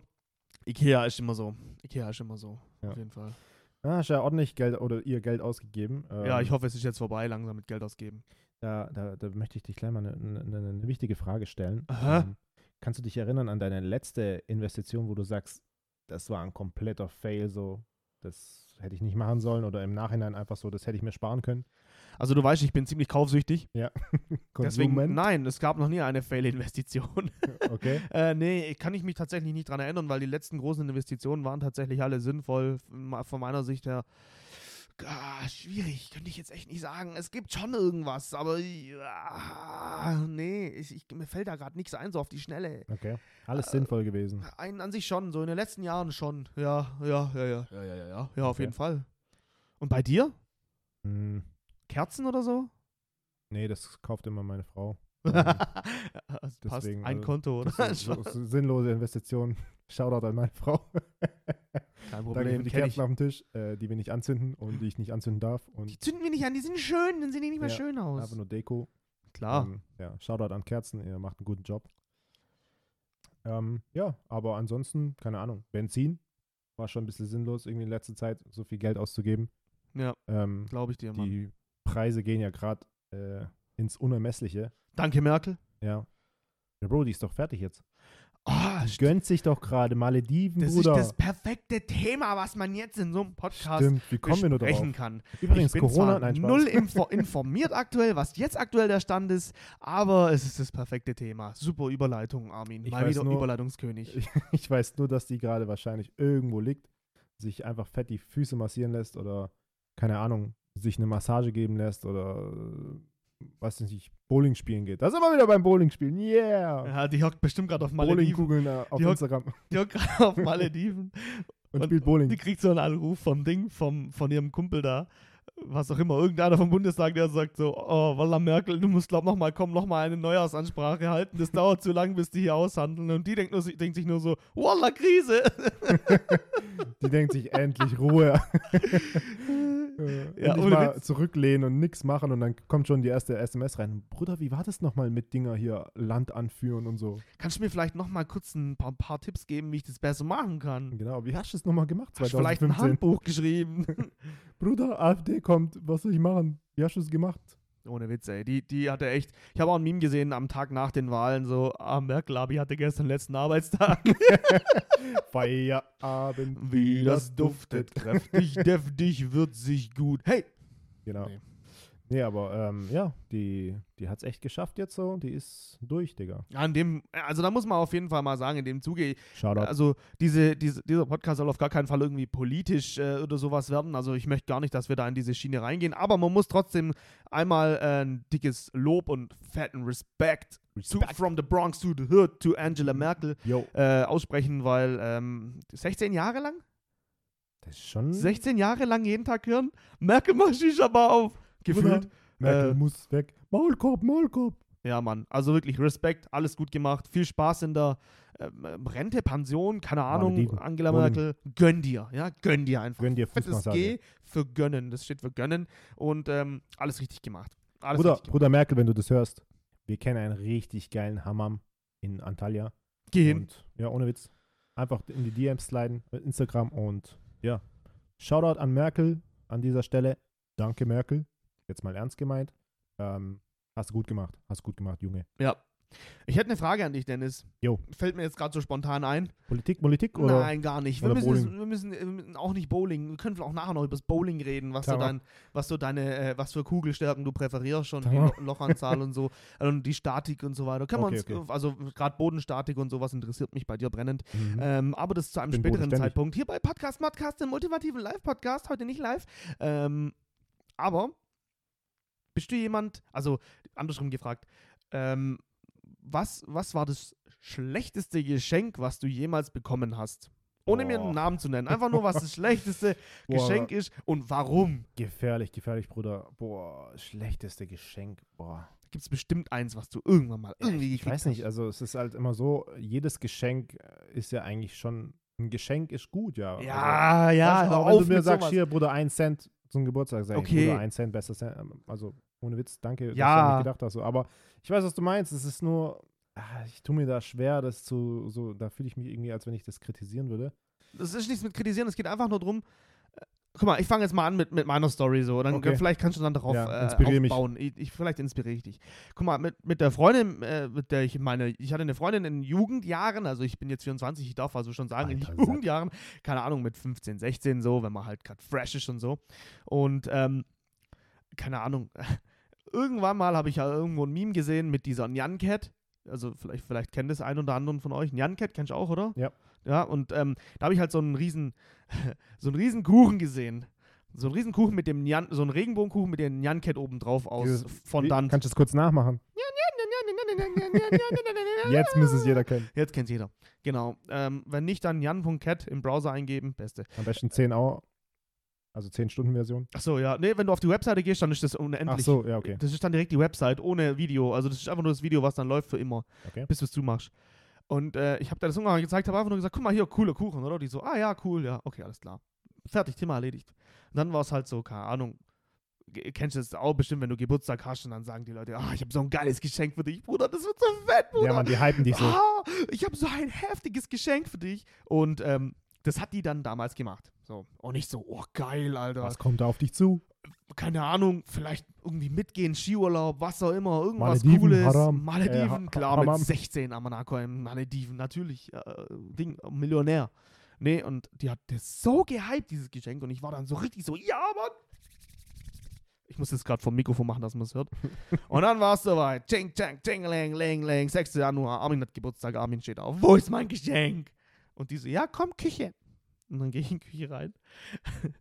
B: Ikea ist immer so. Ikea ist immer so.
A: Ja.
B: Auf jeden Fall.
A: Ah, hast ja ordentlich Geld oder ihr Geld ausgegeben.
B: ja,
A: Ähm,
B: ich hoffe, es ist jetzt vorbei, langsam mit Geld ausgeben.
A: Da, da, da möchte ich dich gleich mal eine, eine, eine wichtige Frage stellen.
B: Aha.
A: Ähm, kannst du dich erinnern an deine letzte Investition, wo du sagst, das war ein kompletter Fail, so, das hätte ich nicht machen sollen oder im Nachhinein einfach so, das hätte ich mir sparen können?
B: Also du weißt, ich bin ziemlich kaufsüchtig. Deswegen,
A: Konsument?
B: nein, es gab noch nie eine Fail-Investition.
A: Okay.
B: äh, nee, kann ich mich tatsächlich nicht dran erinnern, weil die letzten großen Investitionen waren tatsächlich alle sinnvoll. Von meiner Sicht her, Ah, schwierig, könnte ich jetzt echt nicht sagen. Es gibt schon irgendwas, aber ah, nee, ich, ich, mir fällt da gerade nichts ein, so auf die Schnelle.
A: Okay, alles
B: äh,
A: sinnvoll gewesen.
B: Äh, einen an sich schon, so in den letzten Jahren schon. Ja, ja, ja, ja, ja, ja, ja, ja auf
A: okay.
B: jeden Fall. Und bei dir?
A: Hm.
B: Kerzen oder so?
A: Nee, das kauft immer meine Frau
B: das passt
A: deswegen,
B: ein
A: also,
B: Konto, oder?
A: So, so sinnlose Investition. Shoutout an meine Frau.
B: Kein Problem,
A: für die
B: kenn
A: Kerzen
B: ich.
A: auf dem Tisch, äh, die wir nicht anzünden und die ich nicht anzünden darf.
B: Die zünden wir nicht an, die sind schön, dann sehen die nicht mehr
A: Ja,
B: schön aus.
A: einfach nur Deko.
B: Klar.
A: Ähm, ja, Shoutout an Kerzen, ihr macht einen guten Job. Ähm, ja, aber ansonsten, keine Ahnung, Benzin war schon ein bisschen sinnlos, irgendwie in letzter Zeit so viel Geld auszugeben.
B: ja,
A: Ähm,
B: glaube ich dir, Mann.
A: die Preise gehen ja gerade äh, ins Unermessliche.
B: Danke, Merkel.
A: Ja. Ja, Bro, die ist doch fertig jetzt. Die gönnt sich doch gerade Malediven,
B: das
A: Bruder.
B: ist das perfekte Thema, was man jetzt in so einem Podcast
A: Stimmt, wie kommen wir nur drauf?
B: kann.
A: Übrigens,
B: ich bin
A: Corona,
B: zwar
A: nein, Spaß.
B: null info informiert aktuell, was jetzt aktuell der Stand ist, aber es ist das perfekte Thema. Super Überleitung, Armin.
A: Ich
B: Mal wieder
A: nur-
B: Überleitungskönig.
A: Ich weiß nur, dass die gerade wahrscheinlich irgendwo liegt, sich einfach fett die Füße massieren lässt oder, keine Ahnung, sich eine Massage geben lässt oder, äh, weiß nicht, Bowling spielen geht. Da sind wir wieder beim Bowling spielen. Yeah!
B: Ja, die hockt bestimmt gerade auf Malediven.
A: Bowlingkugeln äh, auf
B: Die hockt-
A: Instagram
B: Die hockt gerade auf Malediven.
A: und,
B: Und-
A: spielt Bowling.
B: Die kriegt so einen Anruf vom Ding, vom, von ihrem Kumpel da, was auch immer, irgendeiner vom Bundestag, der sagt so, oh, Walla Merkel, du musst glaub noch mal kommen, noch mal eine Neujahrsansprache halten, das dauert zu lang, bis die hier aushandeln. Und die denkt, nur, denkt sich nur so, Walla, Krise.
A: Die denkt sich endlich Ruhe. Äh,
B: Ja, ohne
A: mal
B: Witz.
A: zurücklehnen und nichts machen und dann kommt schon die erste SMS rein. Bruder, wie war das nochmal mit Dinger hier Land anführen und so?
B: Kannst du mir vielleicht noch mal kurz ein paar, paar Tipps geben, wie ich das besser machen kann?
A: Genau, wie hast du es nochmal gemacht
B: Hast du vielleicht ein
A: 2015?
B: Handbuch geschrieben?
A: Bruder, AfD kommt, was soll ich machen? Wie hast du es gemacht?
B: Ohne Witz, ey. Die, die hatte echt. Ich habe auch ein Meme gesehen am Tag nach den Wahlen, so, ah, Merkel, Abi hatte gestern letzten Arbeitstag.
A: Feierabend,
B: Wie das duftet, kräftig, deftig, würzig, gut. Hey!
A: Genau.
B: Nee.
A: Nee, aber ähm, ja, die, die hat es echt geschafft jetzt so. Die ist durch, Digga.
B: An dem, also da muss man auf jeden Fall mal sagen, in dem Zuge,
A: Shoutout.
B: also diese, diese, dieser Podcast soll auf gar keinen Fall irgendwie politisch äh, oder sowas werden. Also ich möchte gar nicht, dass wir da in diese Schiene reingehen, aber man muss trotzdem einmal äh, ein dickes Lob und fetten Respekt, To, from the Bronx to the Hood to Angela Merkel
A: Yo,
B: äh, aussprechen, weil ähm, 16 Jahre lang?
A: das ist schon.
B: 16 Jahre lang jeden Tag hören? Merkel mach Shisha Bar auf! Gefühlt.
A: Merkel
B: äh,
A: muss weg. Maulkorb, Maulkorb.
B: Ja, Mann. Also wirklich Respekt, alles gut gemacht. Viel Spaß in der, ähm, Rente, Pension, keine Ahnung,
A: Malediven.
B: Angela. Merkel, gönn dir, ja, gönn dir einfach.
A: Gönn dir
B: Fettes. G für gönnen, das steht für gönnen und ähm, alles richtig gemacht. Alles
A: Bruder,
B: richtig gemacht.
A: Bruder Merkel, wenn du das hörst, wir kennen einen richtig geilen Hammam in Antalya.
B: Geh hin.
A: Und ja, ohne Witz. Einfach in die DMs sliden, Instagram und ja. Shoutout an Merkel an dieser Stelle. Danke, Merkel. Jetzt mal ernst gemeint. Ähm, hast du gut gemacht. Hast du gut gemacht, Junge.
B: Ja. Ich hätte eine Frage an dich, Dennis.
A: Jo.
B: Fällt mir jetzt gerade so spontan ein.
A: Politik, Politik oder?
B: Nein, gar nicht. Wir müssen, wir, müssen, wir müssen auch nicht Bowling. Wir können auch nachher noch über das Bowling reden, was, so
A: Tamam.
B: dein, was so deine, äh, was für Kugelstärken du präferierst, schon die Lochanzahl und so und die Statik und so weiter. Können
A: Okay,
B: wir uns,
A: okay.
B: also gerade Bodenstatik und sowas interessiert mich bei dir brennend.
A: Mhm.
B: Ähm, aber das zu einem
A: Bin
B: späteren. Zeitpunkt. Hier bei Podcast Modcast, dem ultimativen Live-Podcast, heute nicht live. Ähm, aber bist du jemand, also andersrum gefragt, ähm, was, was war das schlechteste Geschenk, was du jemals bekommen hast? Ohne mir einen
A: Boah.
B: Namen zu nennen. Einfach nur, was das schlechteste
A: Boah,
B: Geschenk ist und warum.
A: Gefährlich, gefährlich, Bruder. Boah, schlechteste Geschenk. Boah.
B: Gibt es bestimmt eins, was du irgendwann mal irgendwie
A: Ich weiß nicht, also es ist halt immer so, jedes Geschenk äh, ist ja eigentlich schon, ein Geschenk ist gut, ja. Also,
B: Ja, ja,
A: du,
B: hör
A: auch wenn du mir sagst,
B: sowas.
A: hier, Bruder, ein Cent zum Geburtstag, sag ich,
B: Okay.
A: Bruder, ein Cent, besser Cent. ähm, Also, ohne Witz, danke, dass
B: Ja.
A: du an mich gedacht hast. So. Aber ich weiß, was du meinst. Es ist nur, ah, ich tue mir da schwer, das zu, so, da fühle ich mich irgendwie, als wenn ich das kritisieren würde.
B: Das ist nichts mit kritisieren, es geht einfach nur drum. äh, Guck mal, ich fange jetzt mal an mit, mit meiner Story so. Dann
A: Okay.
B: vielleicht kannst du dann darauf
A: Ja,
B: äh, aufbauen. Ich, ich, vielleicht inspiriere ich dich. Guck mal, mit, mit der Freundin, äh, mit der ich meine, ich hatte eine Freundin in Jugendjahren, also ich bin jetzt 24, ich darf also schon sagen, in
A: Alter Sack.
B: Jugendjahren, keine Ahnung, mit 15, 16 so, wenn man halt gerade fresh ist und so. Und ähm, keine Ahnung, irgendwann mal habe ich ja irgendwo ein Meme gesehen mit dieser Nyan Cat. Also vielleicht, vielleicht kennt es ein oder anderen von euch. Nyan Cat kennst du auch, oder?
A: Ja.
B: Ja, und ähm, da habe ich halt so einen riesen, so einen riesen Kuchen gesehen. So einen riesen Kuchen mit dem Nyan, so einen Regenbogenkuchen mit dem Nyan Cat oben drauf aus
A: Dieses-
B: Fondant.
A: Wie, kannst du das kurz nachmachen? Jetzt müsste es jeder kennen.
B: Jetzt kennt jeder. Genau. Ähm, wenn nicht, dann Jan.cat im Browser eingeben. Beste.
A: Am besten 10 Euro, also 10 Stunden Version.
B: Achso, ja. Nee, wenn du auf die Webseite gehst, dann ist das unendlich.
A: Ach so, ja, okay.
B: Das ist dann direkt die Website ohne Video. Also das ist einfach nur das Video, was dann läuft für immer,
A: Okay.
B: bis du es zumachst. Und äh, ich habe da das irgendwann gezeigt, habe einfach nur gesagt, guck mal hier, cooler Kuchen, oder? Die so, ah ja, cool, ja, okay, alles klar. Fertig, Thema erledigt. Und dann war es halt so, keine Ahnung, kennst du das auch bestimmt, wenn du Geburtstag hast und dann sagen die Leute, ah, ich habe so ein geiles Geschenk für dich, Bruder, das wird so fett, Bruder.
A: Ja, man, die hypen dich so.
B: Ah, ich habe so ein heftiges Geschenk für dich. Und ähm, das hat die dann damals gemacht. So. Und nicht so, oh geil, Alter.
A: Was kommt da auf dich zu?
B: Keine Ahnung, vielleicht irgendwie mitgehen, Skiurlaub, was auch immer, irgendwas
A: Malediven,
B: Cooles.
A: Haram,
B: Malediven,
A: äh,
B: klar,
A: Hammam.
B: mit 16 am Monaco in Malediven, natürlich, äh, Ding, Millionär. Nee, und die hat das so gehypt, dieses Geschenk, und ich war dann so richtig so, ja, Mann. Ich muss jetzt gerade vom Mikrofon machen, dass man es hört. und dann war es soweit. Ching, chang, ching, ling, ling, 6. Januar, Armin hat Geburtstag, Armin steht auf. Wo ist mein Geschenk? Und die so, ja, komm, Küche. Und dann gehe ich in die Küche rein.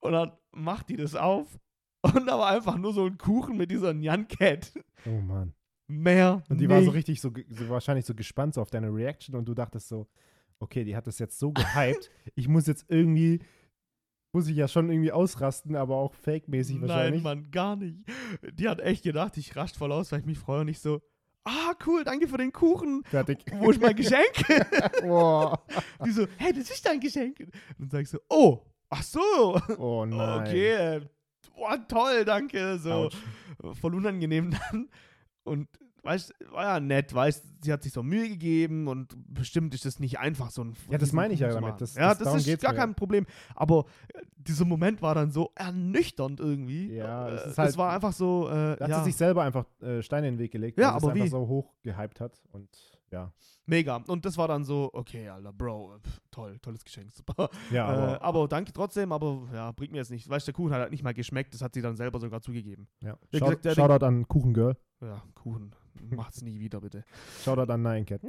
B: und dann macht die das auf. Und da war einfach nur so ein Kuchen mit dieser Nyan Cat.
A: Oh Mann.
B: Mehr.
A: Und die war so
B: nicht.
A: richtig so, so wahrscheinlich so gespannt so auf deine Reaction und du dachtest so, okay, die hat das jetzt so gehypt, ich muss jetzt irgendwie, muss ich ja schon irgendwie ausrasten, aber auch fake-mäßig wahrscheinlich.
B: Nein, Mann, gar nicht. Die hat echt gedacht, ich rascht voll aus, weil ich mich freue und nicht so, ah, cool, danke für den Kuchen.
A: Fertig.
B: Wo ist mein Geschenk?
A: Boah.
B: Die so, hey, das ist dein Geschenk. Und dann sag ich so, oh, ach so.
A: Oh nein.
B: Okay, boah, toll, danke. So,
A: Autsch.
B: voll unangenehm dann. Und weißt, war ja nett, weißt, sie hat sich so Mühe gegeben und bestimmt ist das nicht einfach, so ein
A: Ja, das meine ich ja
B: Kuchen
A: damit. Das-
B: ja,
A: das-
B: das ist gar
A: mir.
B: kein Problem. Aber äh, dieser Moment war dann so ernüchternd irgendwie.
A: Ja, das
B: Äh,
A: ist halt-
B: es war einfach so, äh,
A: Da hat
B: ja,
A: sie sich selber einfach äh, Steine in den Weg gelegt,
B: Ja,
A: weil sie
B: aber
A: es einfach so hoch gehypt hat und ja.
B: mega. Und das war dann so, okay, Alter, Bro, äh, pf, toll, tolles Geschenk, super.
A: Ja,
B: Aber, äh, aber danke trotzdem, aber ja, bringt mir jetzt nicht. Weißt du, der Kuchen hat halt nicht mal geschmeckt, das hat sie dann selber sogar zugegeben.
A: ja. Shout,
B: gesagt,
A: Shoutout an Kuchengirl.
B: Ja, Kuchen, macht's nie wieder, bitte.
A: Shoutout an Nine Cat.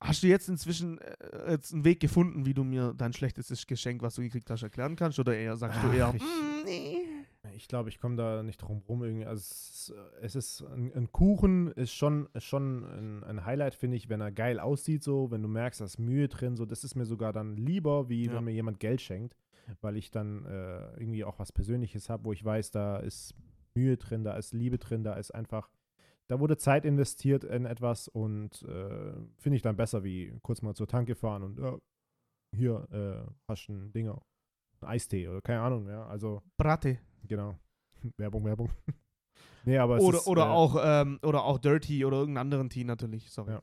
B: Hast du jetzt inzwischen äh, jetzt einen Weg gefunden, wie du mir dein schlechtestes Geschenk, was du gekriegt hast, erklären kannst? Oder eher sagst du
A: Ach,
B: eher,
A: ich-
B: "Mm, nee.
A: Ich glaube, ich komme da nicht drum rum. Irgendwie. Also es, ist- es ist ein, ein Kuchen ist schon, ist schon ein, ein Highlight, finde ich, wenn er geil aussieht, so, wenn du merkst, da ist Mühe drin, so, das ist mir sogar dann lieber, wie
B: Ja.
A: wenn mir jemand Geld schenkt, weil ich dann äh, irgendwie auch was Persönliches habe, wo ich weiß, da ist Mühe drin, da ist Liebe drin, da ist einfach, da wurde Zeit investiert in etwas und äh, finde ich dann besser, wie kurz mal zur Tanke fahren und ja, hier äh, hast du ein Dinger, ein Eistee oder keine Ahnung, ja, also
B: Bratte.
A: genau. Werbung, Werbung. nee, aber es
B: Oder,
A: ist,
B: oder,
A: äh,
B: auch, ähm, oder auch Dirty oder irgendeinen anderen Tee natürlich. Sorry.
A: Ja.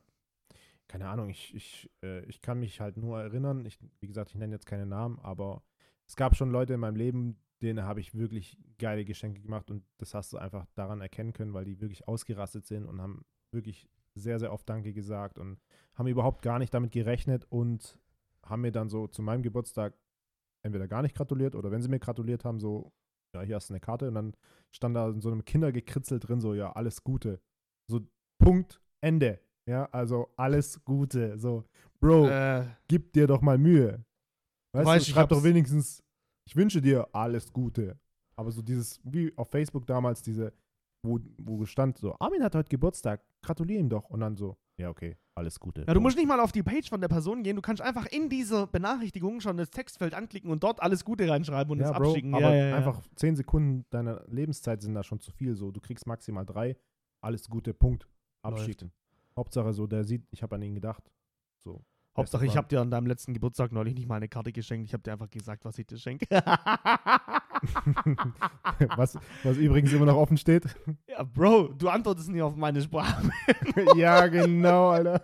A: keine Ahnung, ich, ich, äh, ich kann mich halt nur erinnern, ich, wie gesagt, ich nenne jetzt keine Namen, aber es gab schon Leute in meinem Leben, denen habe ich wirklich geile Geschenke gemacht und das hast du einfach daran erkennen können, weil die wirklich ausgerastet sind und haben wirklich sehr, sehr oft Danke gesagt und haben überhaupt gar nicht damit gerechnet und haben mir dann so zu meinem Geburtstag entweder gar nicht gratuliert oder wenn sie mir gratuliert haben, so, ja, hier hast du eine Karte und dann stand da in so einem Kindergekritzel drin, so, ja, alles Gute. So, Punkt, Ende. Ja, also alles Gute. So, Bro,
B: Äh,
A: gib dir doch mal Mühe. Weißt
B: Weißt,
A: du,
B: ich
A: schreib doch wenigstens, ich wünsche dir alles Gute. Aber so dieses, wie auf Facebook damals, diese, wo, wo stand so, Armin hat heute Geburtstag, gratuliere ihm doch. Und dann so, ja, okay, alles Gute.
B: ja, du musst nicht mal auf die Page von der Person gehen, du kannst einfach in dieser Benachrichtigung schon das Textfeld anklicken und dort alles Gute reinschreiben und
A: ja,
B: es
A: Bro,
B: abschicken.
A: aber
B: ja, ja,
A: einfach zehn Sekunden deiner Lebenszeit sind da schon zu viel. So, du kriegst maximal drei, alles Gute, Punkt. Abschicken. Hauptsache so, der sieht, ich habe an ihn gedacht. So.
B: Hauptsache, ich habe dir an deinem letzten Geburtstag neulich nicht mal eine Karte geschenkt. Ich habe dir einfach gesagt, was ich dir schenke.
A: was, was übrigens immer noch offen steht.
B: ja, Bro, du antwortest nie auf meine Sprache.
A: ja, genau, Alter.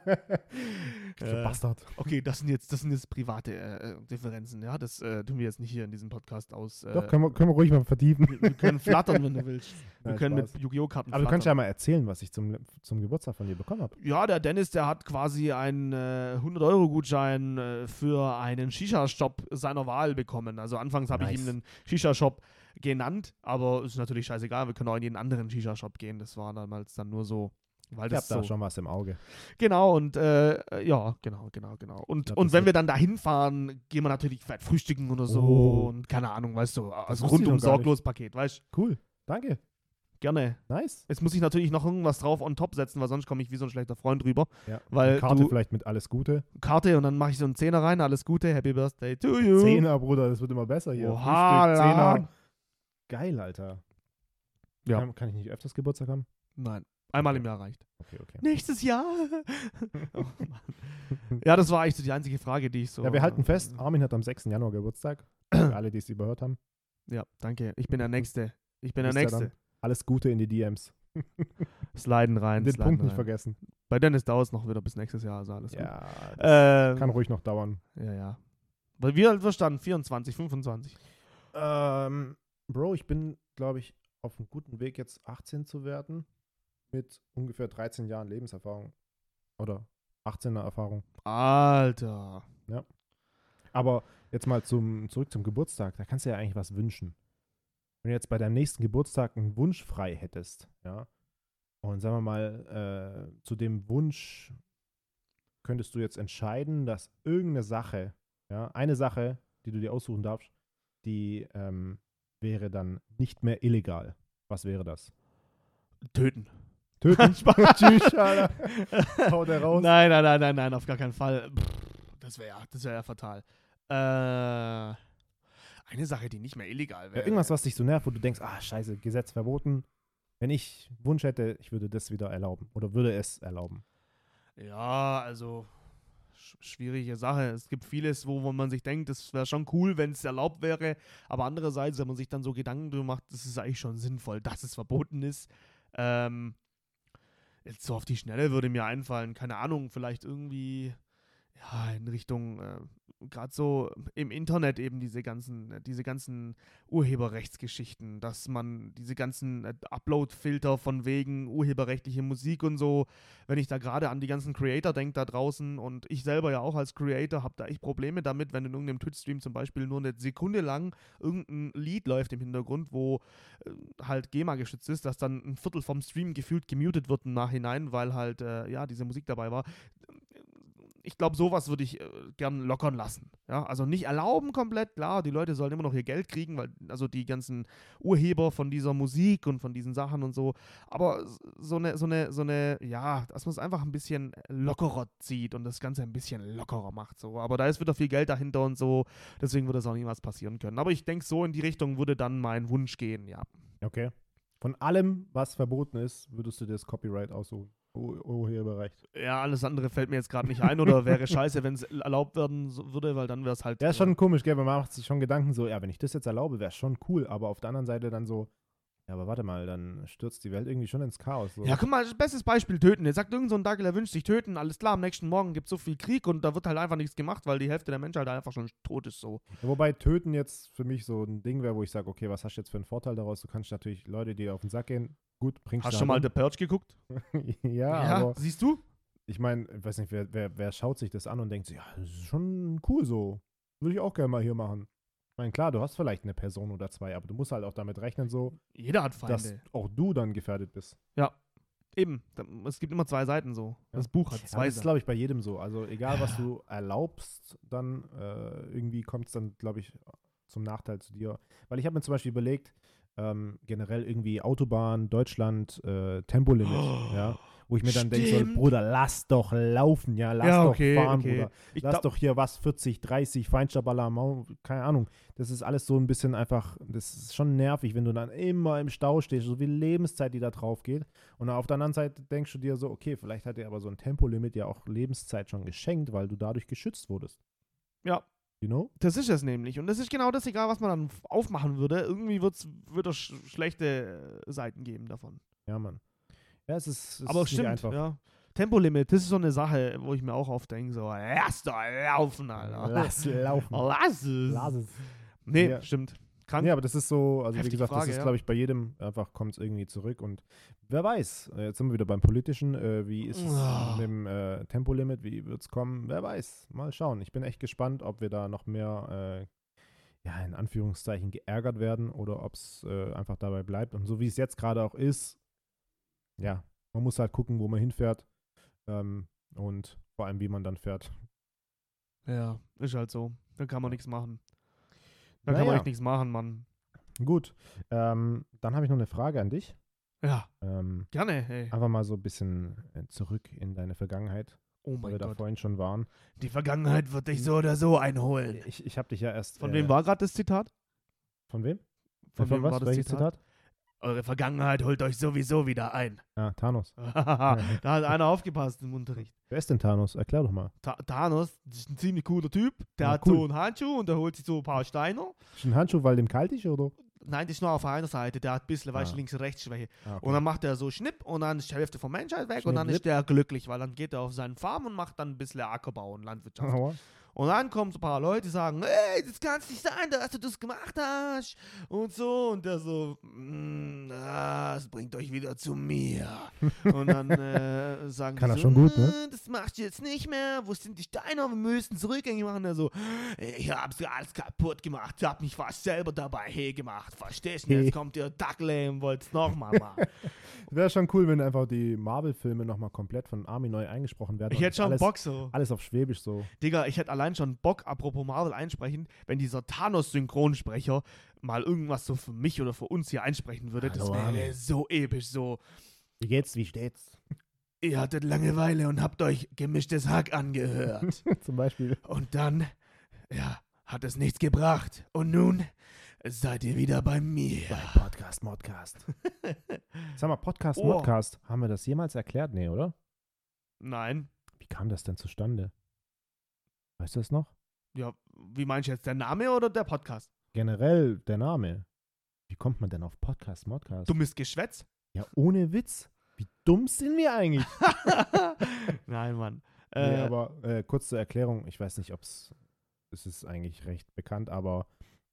B: Äh,
A: Bastard.
B: Okay, das sind jetzt, das sind jetzt private äh, äh, Differenzen, ja. Das äh, tun wir jetzt nicht hier in diesem Podcast aus. Äh,
A: Doch, können wir, können wir ruhig mal vertiefen.
B: wir, wir können flattern, wenn du willst. Wir
A: Nein,
B: können
A: Spaß.
B: mit Yu-Gi-Oh! Karten
A: Aber du kannst ja
B: flattern.
A: mal erzählen, was ich zum, zum Geburtstag von dir bekommen habe.
B: Ja, der Dennis, der hat quasi einen äh, 100-Euro-Gutschein äh, für einen Shisha-Shop seiner Wahl bekommen. Also anfangs habe ich
A: Nice.
B: ihm einen Shisha-Shop genannt, aber ist natürlich scheißegal, wir können auch in jeden anderen Shisha-Shop gehen. Das war damals dann nur so, weil
A: Ich habe da
B: so
A: schon was im Auge.
B: Genau, und äh, ja, genau, genau, genau. Und,
A: glaub,
B: und wenn wir dann da hinfahren, gehen wir natürlich fett frühstücken oder so
A: Oh.
B: und keine Ahnung, weißt du, also rundum
A: gar nicht.
B: sorglos Paket, weißt du,
A: Cool. Danke.
B: gerne.
A: Nice.
B: Jetzt muss ich natürlich noch irgendwas drauf on top setzen, weil sonst komme ich wie so ein schlechter Freund rüber.
A: Ja.
B: Weil
A: Karte
B: du-
A: vielleicht mit alles Gute.
B: Karte und dann mache ich so einen Zehner rein, alles Gute, Happy Birthday to you.
A: Zehner, Bruder, das wird immer besser hier.
B: Oha.
A: Zehner. Geil, Alter.
B: Ja.
A: Kann, kann ich nicht öfters Geburtstag haben?
B: Nein, einmal im Jahr reicht.
A: Okay, okay.
B: Nächstes Jahr. oh, ja, das war eigentlich so die einzige Frage, die ich so.
A: Ja, wir halten fest, Armin hat am 6. Januar Geburtstag. Für alle, die es überhört haben.
B: Ja, danke. Ich bin der Nächste. Ich bin der Nächste.
A: Alles Gute in die DMs.
B: Sliden rein.
A: Den
B: sliden
A: Punkt nicht
B: rein.
A: vergessen.
B: Bei Dennis dauert es noch wieder bis nächstes Jahr, also alles
A: Ja,
B: Ähm,
A: kann ruhig noch dauern.
B: ja, ja. Weil wir alt verstanden, 24, 25.
A: Ähm, Bro, ich bin, glaube ich, auf einem guten Weg, jetzt 18 zu werden. Mit ungefähr 13 Jahren Lebenserfahrung. Oder 18er Erfahrung.
B: Alter.
A: Aber jetzt mal zum, zurück zum Geburtstag. Da kannst du ja eigentlich was wünschen. Wenn du jetzt bei deinem nächsten Geburtstag einen Wunsch frei hättest, ja, und sagen wir mal, äh, zu dem Wunsch könntest du jetzt entscheiden, dass irgendeine Sache, ja, eine Sache, die du dir aussuchen darfst, die ähm, wäre dann nicht mehr illegal. Was wäre das?
B: Töten.
A: Töten? Tschüss, Alter. Haut er raus.
B: Nein, nein, nein, nein, nein, auf gar keinen Fall. Das wäre ja, das wäre ja fatal. Äh, eine Sache, die nicht mehr illegal
A: Ja,
B: wäre.
A: irgendwas, was dich so nervt, wo du denkst, ah, scheiße, Gesetz verboten. Wenn ich Wunsch hätte, ich würde das wieder erlauben. Oder würde es erlauben.
B: Ja, also sch schwierige Sache. Es gibt vieles, wo, wo man sich denkt, das wäre schon cool, wenn es erlaubt wäre. Aber andererseits, wenn man sich dann so Gedanken drüber macht, das ist eigentlich schon sinnvoll, dass es verboten ist. Ähm, jetzt so auf die Schnelle würde mir einfallen, keine Ahnung, vielleicht irgendwie ja, in Richtung, äh, gerade so im Internet eben diese ganzen, diese ganzen Urheberrechtsgeschichten, dass man diese ganzen äh, Upload-Filter von wegen urheberrechtliche Musik und so, wenn ich da gerade an die ganzen Creator denke da draußen und ich selber ja auch als Creator habe da echt Probleme damit, wenn in irgendeinem Twitch-Stream zum Beispiel nur eine Sekunde lang irgendein Lied läuft im Hintergrund, wo äh, halt GEMA geschützt ist, dass dann ein Viertel vom Stream gefühlt gemutet wird im Nachhinein, weil halt äh, ja diese Musik dabei war. Ich glaube, sowas würde ich äh, gern lockern lassen. Ja, also nicht erlauben komplett, klar, die Leute sollen immer noch ihr Geld kriegen, weil also die ganzen Urheber von dieser Musik und von diesen Sachen und so, aber so eine, so eine, so eine, ja, dass man es einfach ein bisschen lockerer zieht und das Ganze ein bisschen lockerer macht. So. Aber da ist wieder viel Geld dahinter und so, deswegen würde das auch niemals passieren können. Aber ich denke, so in die Richtung würde dann mein Wunsch gehen, ja.
A: Okay. Von allem, was verboten ist, würdest du dir das Copyright aussuchen. Oh, Urheberrecht.
B: Ja, alles andere fällt mir jetzt gerade nicht ein oder wäre scheiße, wenn es erlaubt werden würde, weil dann wäre es halt.
A: Ja, ist
B: äh,
A: schon komisch, gell? Man macht sich schon Gedanken so, ja, wenn ich das jetzt erlaube, wäre schon cool. Aber auf der anderen Seite dann so, ja, aber warte mal, dann stürzt die Welt irgendwie schon ins Chaos. So.
B: Ja, guck mal, bestes Beispiel töten. Jetzt sagt irgend so ein Dackel, er wünscht sich töten, alles klar, am nächsten Morgen gibt es so viel Krieg und da wird halt einfach nichts gemacht, weil die Hälfte der Menschheit einfach schon tot ist so.
A: Ja, Wobei Töten jetzt für mich so ein Ding wäre, wo ich sage, okay, was hast du jetzt für einen Vorteil daraus? Du kannst natürlich Leute, die dir auf den Sack gehen, gut, bringst
B: Hast
A: du
B: du schon mal
A: halt
B: The Purge geguckt?
A: um. ja, aber
B: siehst du?
A: ich meine, ich weiß nicht, wer, wer, wer schaut sich das an und denkt sich, ja, das ist schon cool so. Würde ich auch gerne mal hier machen. Ich meine, klar, du hast vielleicht eine Person oder zwei, aber du musst halt auch damit rechnen, so,
B: Jeder hat
A: dass
B: Feinde.
A: auch du dann gefährdet bist.
B: Eben, da- es gibt immer zwei Seiten so. Das Buch hat
A: Ja,
B: zwei
A: das ist,
B: Seiten.
A: glaube ich, bei jedem so. Also egal, was du erlaubst, dann äh, irgendwie kommt es dann, glaube ich, zum Nachteil zu dir. Weil ich habe mir zum Beispiel überlegt, ähm, generell irgendwie Autobahn, Deutschland, äh, Tempolimit, ja, wo ich mir dann denke, so. Bruder, lass doch laufen, ja, lass
B: ja,
A: doch
B: okay,
A: fahren,
B: okay.
A: Bruder.
B: Ich
A: Lass doch hier was, 40, 30, Feinstaballer, keine Ahnung. Das ist alles so ein bisschen einfach, das ist schon nervig, wenn du dann immer im Stau stehst, so viel Lebenszeit, die da drauf geht. Und auf der anderen Seite denkst du dir so, okay, vielleicht hat dir aber so ein Tempolimit ja auch Lebenszeit schon geschenkt, weil du dadurch geschützt wurdest.
B: Ja.
A: You know?
B: Das ist es nämlich. Und das ist genau das, egal was man dann aufmachen würde. Irgendwie wird's, wird es sch schlechte äh, Seiten geben davon.
A: Ja, Mann. Ja, es ist, es
B: Aber
A: ist
B: stimmt,
A: einfach.
B: ja. Tempolimit, das ist so eine Sache, wo ich mir auch oft denke, so, lass doch laufen, Alter.
A: Lass laufen.
B: Lass es.
A: Lass es.
B: Nee,
A: Ja.
B: stimmt. Krank.
A: Ja, aber das ist so, also wie
B: Heftige
A: gesagt,
B: Frage,
A: das ist,
B: ja.
A: glaube ich, bei jedem einfach kommt es irgendwie zurück und wer weiß, äh, jetzt sind wir wieder beim Politischen, äh, wie ist es
B: Ah.
A: mit dem äh, Tempolimit, wie wird es kommen, wer weiß, mal schauen. Ich bin echt gespannt, ob wir da noch mehr, äh, ja, in Anführungszeichen geärgert werden oder ob es äh, einfach dabei bleibt und so wie es jetzt gerade auch ist, ja, man muss halt gucken, wo man hinfährt ähm, und vor allem, wie man dann fährt.
B: Ja, ist halt so. Da kann man nichts machen. Da kann man
A: Naja.
B: echt nichts machen, Mann.
A: Gut, ähm, dann habe ich noch eine Frage an dich.
B: Ja,
A: Ähm,
B: gerne, ey.
A: Einfach mal so ein bisschen äh, zurück in deine Vergangenheit,
B: Oh
A: wo
B: mein
A: wir da vorhin schon waren.
B: Die Vergangenheit wird dich so oder so einholen.
A: Ich, ich habe dich ja erst.
B: Von
A: äh,
B: wem war gerade das Zitat?
A: Von wem?
B: Von
A: Äh,
B: wem
A: was?
B: war das
A: Welches
B: Zitat?
A: Zitat?
B: Eure Vergangenheit holt euch sowieso wieder ein.
A: Ah, Thanos.
B: da hat einer aufgepasst im Unterricht.
A: Wer ist denn Thanos? Erklär doch mal.
B: Ta Thanos ist ein ziemlich cooler Typ. Der
A: Ja,
B: hat
A: cool.
B: so einen Handschuh und der holt sich so ein paar Steine.
A: Ist ein Handschuh, weil dem kalt ist, oder?
B: Nein, das ist nur auf einer Seite. Der hat ein bisschen, weißt
A: Ah.
B: links- und rechts-Schwäche.
A: Ah, okay.
B: Und dann macht er so Schnipp und dann ist die Hälfte von Menschheit weg und
A: Schnipp,
B: dann ist der glücklich, weil dann geht er auf seinen Farm und macht dann ein bisschen Ackerbau und Landwirtschaft.
A: Aua.
B: Und dann kommen so ein paar Leute, die sagen, ey, das kann nicht sein, dass du das gemacht hast. Und so. Und der so, "Mm, das bringt euch wieder zu mir. und dann äh, sagen
A: Kann
B: die
A: er
B: so,
A: schon gut, ne?
B: "Äh, das machst du jetzt nicht mehr. Wo sind die Steine? Wir müssen zurückgängig machen. Der so, ich hab's alles kaputt gemacht. Ich hab mich fast selber dabei hey gemacht. Verstehst du?
A: Hey.
B: Jetzt kommt ihr Dackel und wollt's nochmal machen.
A: Wäre schon cool, wenn einfach die Marvel-Filme nochmal komplett von Army neu eingesprochen werden.
B: ich hätte schon
A: alles,
B: Bock so.
A: Alles auf Schwäbisch so.
B: Digga, ich hätte allein schon Bock, apropos Marvel einsprechen, wenn dieser Thanos-Synchronsprecher mal irgendwas so für mich oder für uns hier einsprechen würde. Das
A: Hallo,
B: wäre
A: Arne.
B: so episch. So,
A: Wie geht's? Wie steht's?
B: ihr hattet Langeweile und habt euch gemischtes Hack angehört.
A: Zum Beispiel.
B: und dann, ja, hat es nichts gebracht. Und nun seid ihr wieder bei mir.
A: Bei Podcast, Modcast. Sag mal, Podcast,
B: Oh.
A: Modcast. Haben wir das jemals erklärt? Nee, oder?
B: Nein.
A: Wie kam das denn zustande? Weißt du das noch?
B: Ja, wie meinst du jetzt, der Name oder der Podcast?
A: Generell der Name. Wie kommt man denn auf Podcast, Modcast?
B: Dummes Geschwätz?
A: Ja, ohne Witz. Wie dumm sind wir eigentlich?
B: Nein, Mann.
A: nee,
B: Äh,
A: aber äh, kurz zur Erklärung. Ich weiß nicht, ob es, es ist eigentlich recht bekannt, aber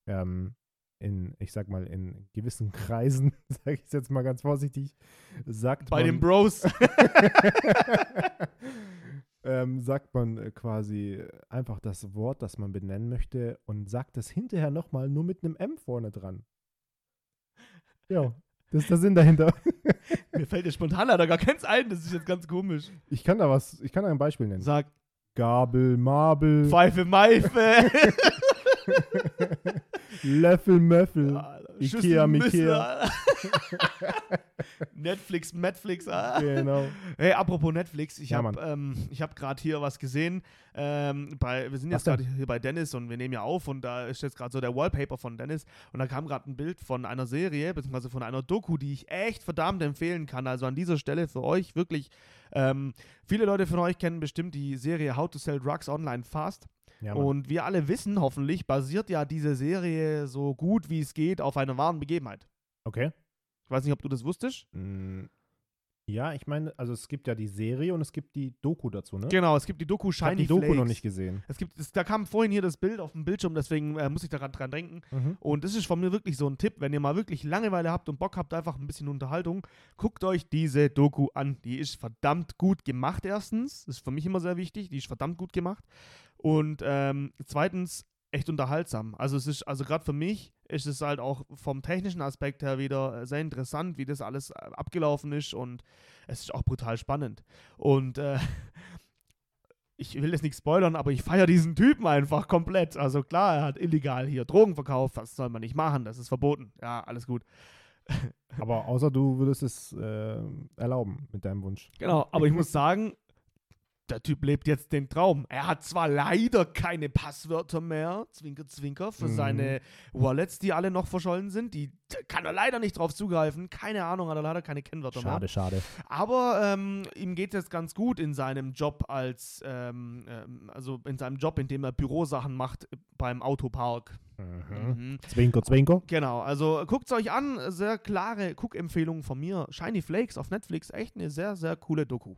A: ähm, in, ich sag mal, in gewissen Kreisen, sage ich es jetzt mal ganz vorsichtig, sagt
B: bei
A: man,
B: den Bros.
A: Ähm, sagt man äh, quasi einfach das Wort, das man benennen möchte und sagt das hinterher nochmal nur mit einem M vorne dran. Ja, das ist der Sinn dahinter.
B: Mir fällt jetzt spontan leider gar keins ein, das ist jetzt ganz komisch.
A: Ich kann da was, ich kann da ein Beispiel nennen.
B: Sag
A: Gabel, Mabel,
B: Pfeife, Meife.
A: Löffel, Möffel.
B: Alter,
A: Ikea, Mikea.
B: Netflix, Netflix. Ah.
A: genau.
B: Hey, apropos Netflix, ich
A: Ja,
B: habe ähm, ich hab gerade hier was gesehen. Ähm, bei, wir sind jetzt gerade hier bei Dennis und wir nehmen ja auf und da ist jetzt gerade so der Wallpaper von Dennis und da kam gerade ein Bild von einer Serie, beziehungsweise von einer Doku, die ich echt verdammt empfehlen kann. Also an dieser Stelle für euch wirklich, ähm, viele Leute von euch kennen bestimmt die Serie How to Sell Drugs Online Fast.
A: Ja.
B: Und wir alle wissen hoffentlich, basiert ja diese Serie so gut wie es geht auf einer wahren Begebenheit.
A: okay.
B: Ich weiß nicht, ob du das wusstest.
A: Mm, Ja, ich meine, also es gibt ja die Serie und es gibt die Doku dazu, ne?
B: Genau, es gibt die Doku
A: ich habe
B: Shiny
A: die Doku
B: Flakes.
A: noch nicht gesehen.
B: Es gibt, es, da kam vorhin hier das Bild auf dem Bildschirm, deswegen äh, muss ich daran dran denken. Und das ist von mir wirklich so ein Tipp, wenn ihr mal wirklich Langeweile habt und Bock habt, einfach ein bisschen Unterhaltung, guckt euch diese Doku an. Die ist verdammt gut gemacht, erstens. Das ist für mich immer sehr wichtig. Die ist verdammt gut gemacht. Und ähm, zweitens, echt unterhaltsam. Also es ist, also gerade für mich ist es halt auch vom technischen Aspekt her wieder äh, sehr interessant, wie das alles äh, abgelaufen ist und es ist auch brutal spannend. Und äh, ich will jetzt nicht spoilern, aber ich feiere diesen Typen einfach komplett. Also klar, er hat illegal hier Drogen verkauft, das soll man nicht machen, das ist verboten. Ja, alles gut.
A: Aber außer du würdest es äh, erlauben mit deinem Wunsch.
B: Genau, aber ich muss sagen, der Typ lebt jetzt den Traum. Er hat zwar leider keine Passwörter mehr, Zwinker, Zwinker, für
A: Mhm.
B: seine Wallets, die alle noch verschollen sind. Die kann er leider nicht drauf zugreifen. Keine Ahnung, hat er leider keine Kennwörter mehr.
A: Schade, schade.
B: Aber ähm, ihm geht es ganz gut in seinem Job als, ähm, ähm, also in seinem Job, in dem er Bürosachen macht beim Autopark.
A: Mhm.
B: Mhm.
A: Zwinker, Zwinker.
B: Genau, also guckt es euch an. Sehr klare Cook-Empfehlung von mir. Shiny Flakes auf Netflix, echt eine sehr, sehr coole Doku.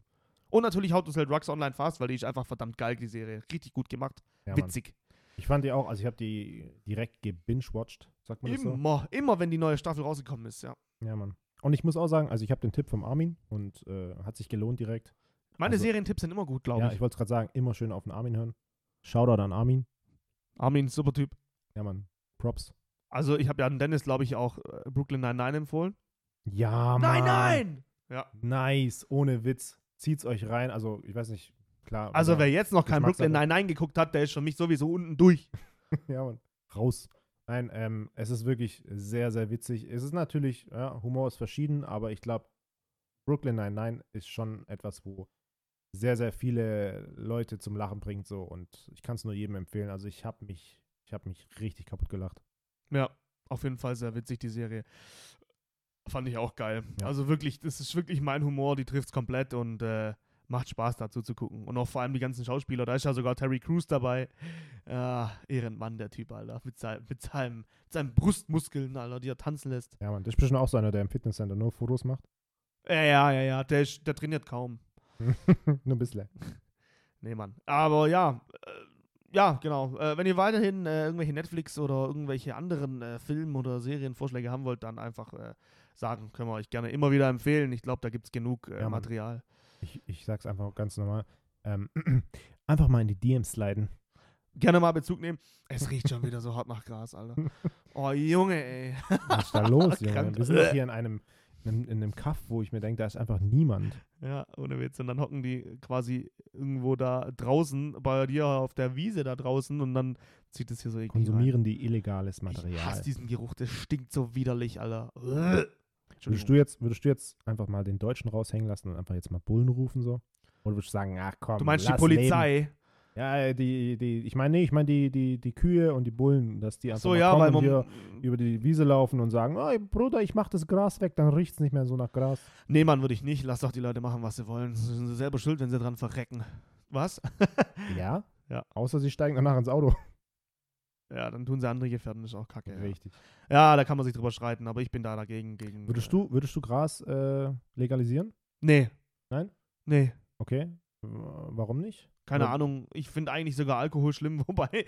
B: Und natürlich How to Sell Drugs Online Fast, weil die ist einfach verdammt geil, die Serie. Richtig gut gemacht.
A: Ja, Mann.
B: Witzig.
A: Ich fand die auch, also ich habe die direkt gebingewatcht, sagt man das so?
B: Immer, immer wenn die neue Staffel rausgekommen ist, ja.
A: Ja, Mann. Und ich muss auch sagen, also ich habe den Tipp vom Armin und äh, hat sich gelohnt direkt.
B: Meine
A: Also-
B: Serientipps sind immer gut, glaube
A: Ja,
B: ich.
A: ich wollte es gerade sagen, immer schön auf den Armin hören. Shoutout an Armin.
B: Armin, super Typ.
A: Ja, Mann. Props.
B: Also ich habe ja an Dennis, glaube ich, auch äh, Brooklyn Nine-Nine empfohlen.
A: Ja, Mann.
B: Nein, nein! Ja.
A: Nice, ohne Witz. Zieht's euch rein. Also, ich weiß nicht, klar.
B: Also wer jetzt noch kein. Brooklyn Nine-Nine geguckt hat, der ist für mich sowieso unten durch.
A: ja, Mann. Raus. Nein, ähm, es ist wirklich sehr, sehr witzig. Es ist natürlich, ja, Humor ist verschieden, aber ich glaube, Brooklyn Nine-Nine ist schon etwas, wo sehr, sehr viele Leute zum Lachen bringt so und ich kann es nur jedem empfehlen. Also ich habe mich, ich habe mich richtig kaputt gelacht.
B: Ja, auf jeden Fall sehr witzig, die Serie. Fand ich auch geil.
A: Ja.
B: Also wirklich, das ist wirklich mein Humor, die trifft's komplett und äh, macht Spaß dazu zu gucken. Und auch vor allem die ganzen Schauspieler, da ist ja sogar Terry Crews dabei. Ja, Ehrenmann, der Typ, Alter. Mit, sein, mit, seinem, mit seinen Brustmuskeln, Alter, die er tanzen lässt.
A: Ja, Mann, das ist bestimmt auch so einer, der im Fitnesscenter nur Fotos macht.
B: Ja, ja, ja, ja, der, ist, der trainiert kaum.
A: nur ein bisschen.
B: Nee, Mann. Aber ja, äh, ja, genau. Äh, wenn ihr weiterhin äh, irgendwelche Netflix oder irgendwelche anderen äh, Film- oder Serienvorschläge haben wollt, dann einfach äh, sagen. Können wir euch gerne immer wieder empfehlen. Ich glaube, da gibt es genug äh,
A: Ja.
B: Material.
A: Ich, ich sag's einfach ganz normal. Ähm, einfach mal in die DMs sliden.
B: Gerne mal Bezug nehmen. Es riecht schon wieder so hart nach Gras, Alter. Oh, Junge, ey.
A: Was ist da los, Junge? Wir sind hier in einem, in in einem Kaff, wo ich mir denke, da ist einfach niemand.
B: Ja, ohne Witz. Und dann hocken die quasi irgendwo da draußen, bei dir auf der Wiese da draußen und dann zieht es hier so rein.
A: Konsumieren die illegales
B: Ich
A: Material.
B: hasse diesen Geruch, das stinkt so widerlich, Alter.
A: Würdest du, jetzt, würdest du jetzt einfach mal den Deutschen raushängen lassen und einfach jetzt mal Bullen rufen so? Oder würdest du sagen, ach komm,
B: Du meinst die Polizei?
A: Leben. Ja, die, die, ich meine, nee, ich meine die, die, die Kühe und die Bullen, dass die einfach
B: So, ja,
A: kommen hier über die Wiese laufen und sagen, oh, Bruder, ich mach das Gras weg, dann riecht's nicht mehr so nach Gras.
B: Nee, Mann, würde ich nicht. Lass doch die Leute machen, was sie wollen. Sie sind selber schuld, wenn sie dran verrecken. Was?
A: Ja?
B: Ja.
A: Außer sie steigen danach ins Auto.
B: Ja, dann tun sie andere Gefährden, ist auch kacke. Ja.
A: Richtig.
B: ja, da kann man sich drüber streiten, aber ich bin da dagegen. Gegen,
A: Würdest
B: äh,
A: du, würdest du Gras äh, legalisieren?
B: Nee.
A: Nein?
B: Nee.
A: Okay. Warum nicht?
B: Keine
A: Oder-
B: Ahnung. Ich finde eigentlich sogar Alkohol schlimm, wobei.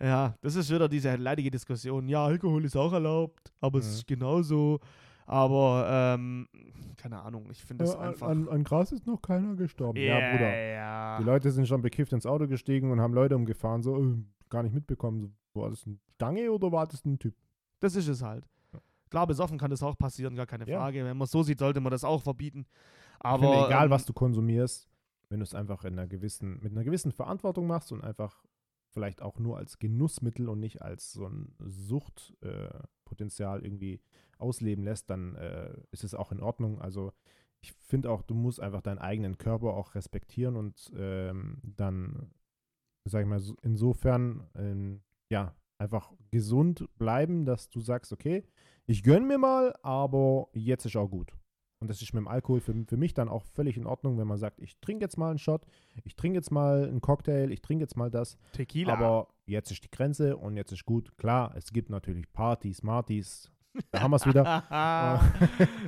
B: ja, das ist wieder diese leidige Diskussion. Ja, Alkohol ist auch erlaubt, aber es
A: Mhm.
B: ist genauso. Aber, ähm, keine Ahnung. Ich finde das
A: Ja, an,
B: einfach.
A: an, an Gras ist noch keiner gestorben. Ja, Bruder.
B: Ja.
A: Die Leute sind schon bekifft ins Auto gestiegen und haben Leute umgefahren, so äh, gar nicht mitbekommen. War das eine Stange oder war das ein Typ?
B: Das ist es halt.
A: Ja.
B: Klar, besoffen kann das auch passieren, gar keine
A: Ja.
B: Frage. Wenn man es so sieht, sollte man das auch verbieten.
A: Ich
B: Aber
A: finde, egal
B: ähm,
A: was du konsumierst, wenn du es einfach in einer gewissen, mit einer gewissen Verantwortung machst und einfach vielleicht auch nur als Genussmittel und nicht als so ein Suchtpotenzial äh, irgendwie ausleben lässt, dann äh, ist es auch in Ordnung. Also ich finde auch, du musst einfach deinen eigenen Körper auch respektieren und ähm, dann, sag ich mal, so, insofern, ähm, ja, einfach gesund bleiben, dass du sagst, okay, ich gönne mir mal, aber jetzt ist auch gut. Und das ist mit dem Alkohol für, für mich dann auch völlig in Ordnung, wenn man sagt, ich trinke jetzt mal einen Shot, ich trinke jetzt mal einen Cocktail, ich trinke jetzt mal das.
B: Tequila.
A: Aber jetzt ist die Grenze und jetzt ist gut. Klar, es gibt natürlich Partys, Martys. Da haben wir es wieder.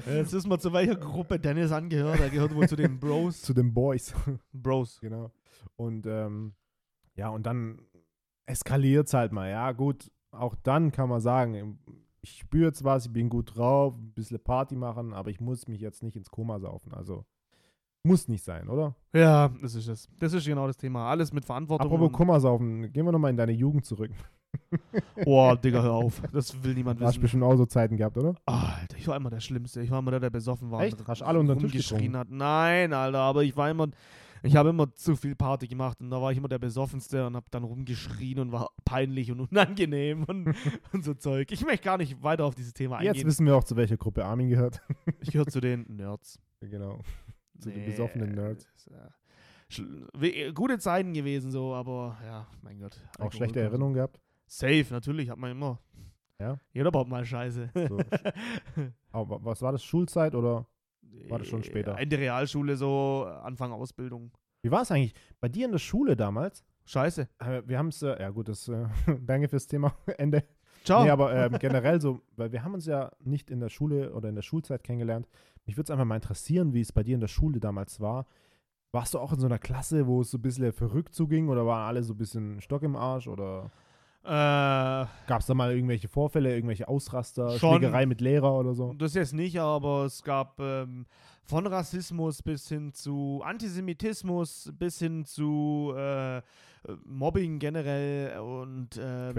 B: Jetzt wissen wir, zu welcher Gruppe Dennis angehört. Er gehört wohl zu den Bros.
A: Zu den Boys.
B: Bros.
A: genau. Und ähm, ja, und dann eskaliert es halt mal. Ja, gut, auch dann kann man sagen, ich spüre jetzt was, ich bin gut drauf, ein bisschen Party machen, aber ich muss mich jetzt nicht ins Koma saufen. Also muss nicht sein, oder?
B: Ja, das ist es. Das ist genau das Thema. Alles mit Verantwortung.
A: Apropos Koma saufen, gehen wir nochmal in deine Jugend zurück.
B: Boah, Digga, hör auf. Das will niemand
A: Du hast
B: wissen.
A: bestimmt auch so Zeiten gehabt, oder?
B: Alter, ich war immer der Schlimmste. Ich war immer der, der besoffen war.
A: Echt?
B: und
A: Hast du alle unter den Tisch
B: hat. Nein, Alter, aber ich war immer, ich habe immer zu viel Party gemacht und da war ich immer der Besoffenste und habe dann rumgeschrien und war peinlich und unangenehm und, und so Zeug. Ich möchte gar nicht weiter auf dieses Thema
A: Jetzt
B: eingehen.
A: wissen wir auch, zu welcher Gruppe Armin gehört.
B: Ich gehöre zu den Nerds.
A: genau. Zu den besoffenen Nerds.
B: das ist, äh, we- Gute Zeiten gewesen so, aber ja, mein Gott.
A: Auch
B: Alkohol
A: schlechte
B: kommt-
A: Erinnerungen gehabt.
B: Safe, natürlich, hat man immer.
A: Ja?
B: Jeder baut mal Scheiße.
A: So. Aber was war das? Schulzeit oder? War das schon später?
B: Ende Realschule, so Anfang Ausbildung.
A: Wie war es eigentlich bei dir in der Schule damals?
B: Scheiße.
A: Äh, Wir haben es, äh, ja gut, das, äh, danke fürs Thema, Ende.
B: Ciao.
A: Nee, aber ähm, generell so, weil wir haben uns ja nicht in der Schule oder in der Schulzeit kennengelernt. Mich würde es einfach mal interessieren, wie es bei dir in der Schule damals war. Warst du auch in so einer Klasse, wo es so ein bisschen verrückt zuging oder waren alle so ein bisschen Stock im Arsch oder
B: äh,
A: gab es da mal irgendwelche Vorfälle, irgendwelche Ausraster,
B: Schon.
A: Schlägerei mit Lehrer oder so?
B: das jetzt nicht, aber es gab ähm, von Rassismus bis hin zu Antisemitismus, bis hin zu äh, äh, Mobbing generell und ähm,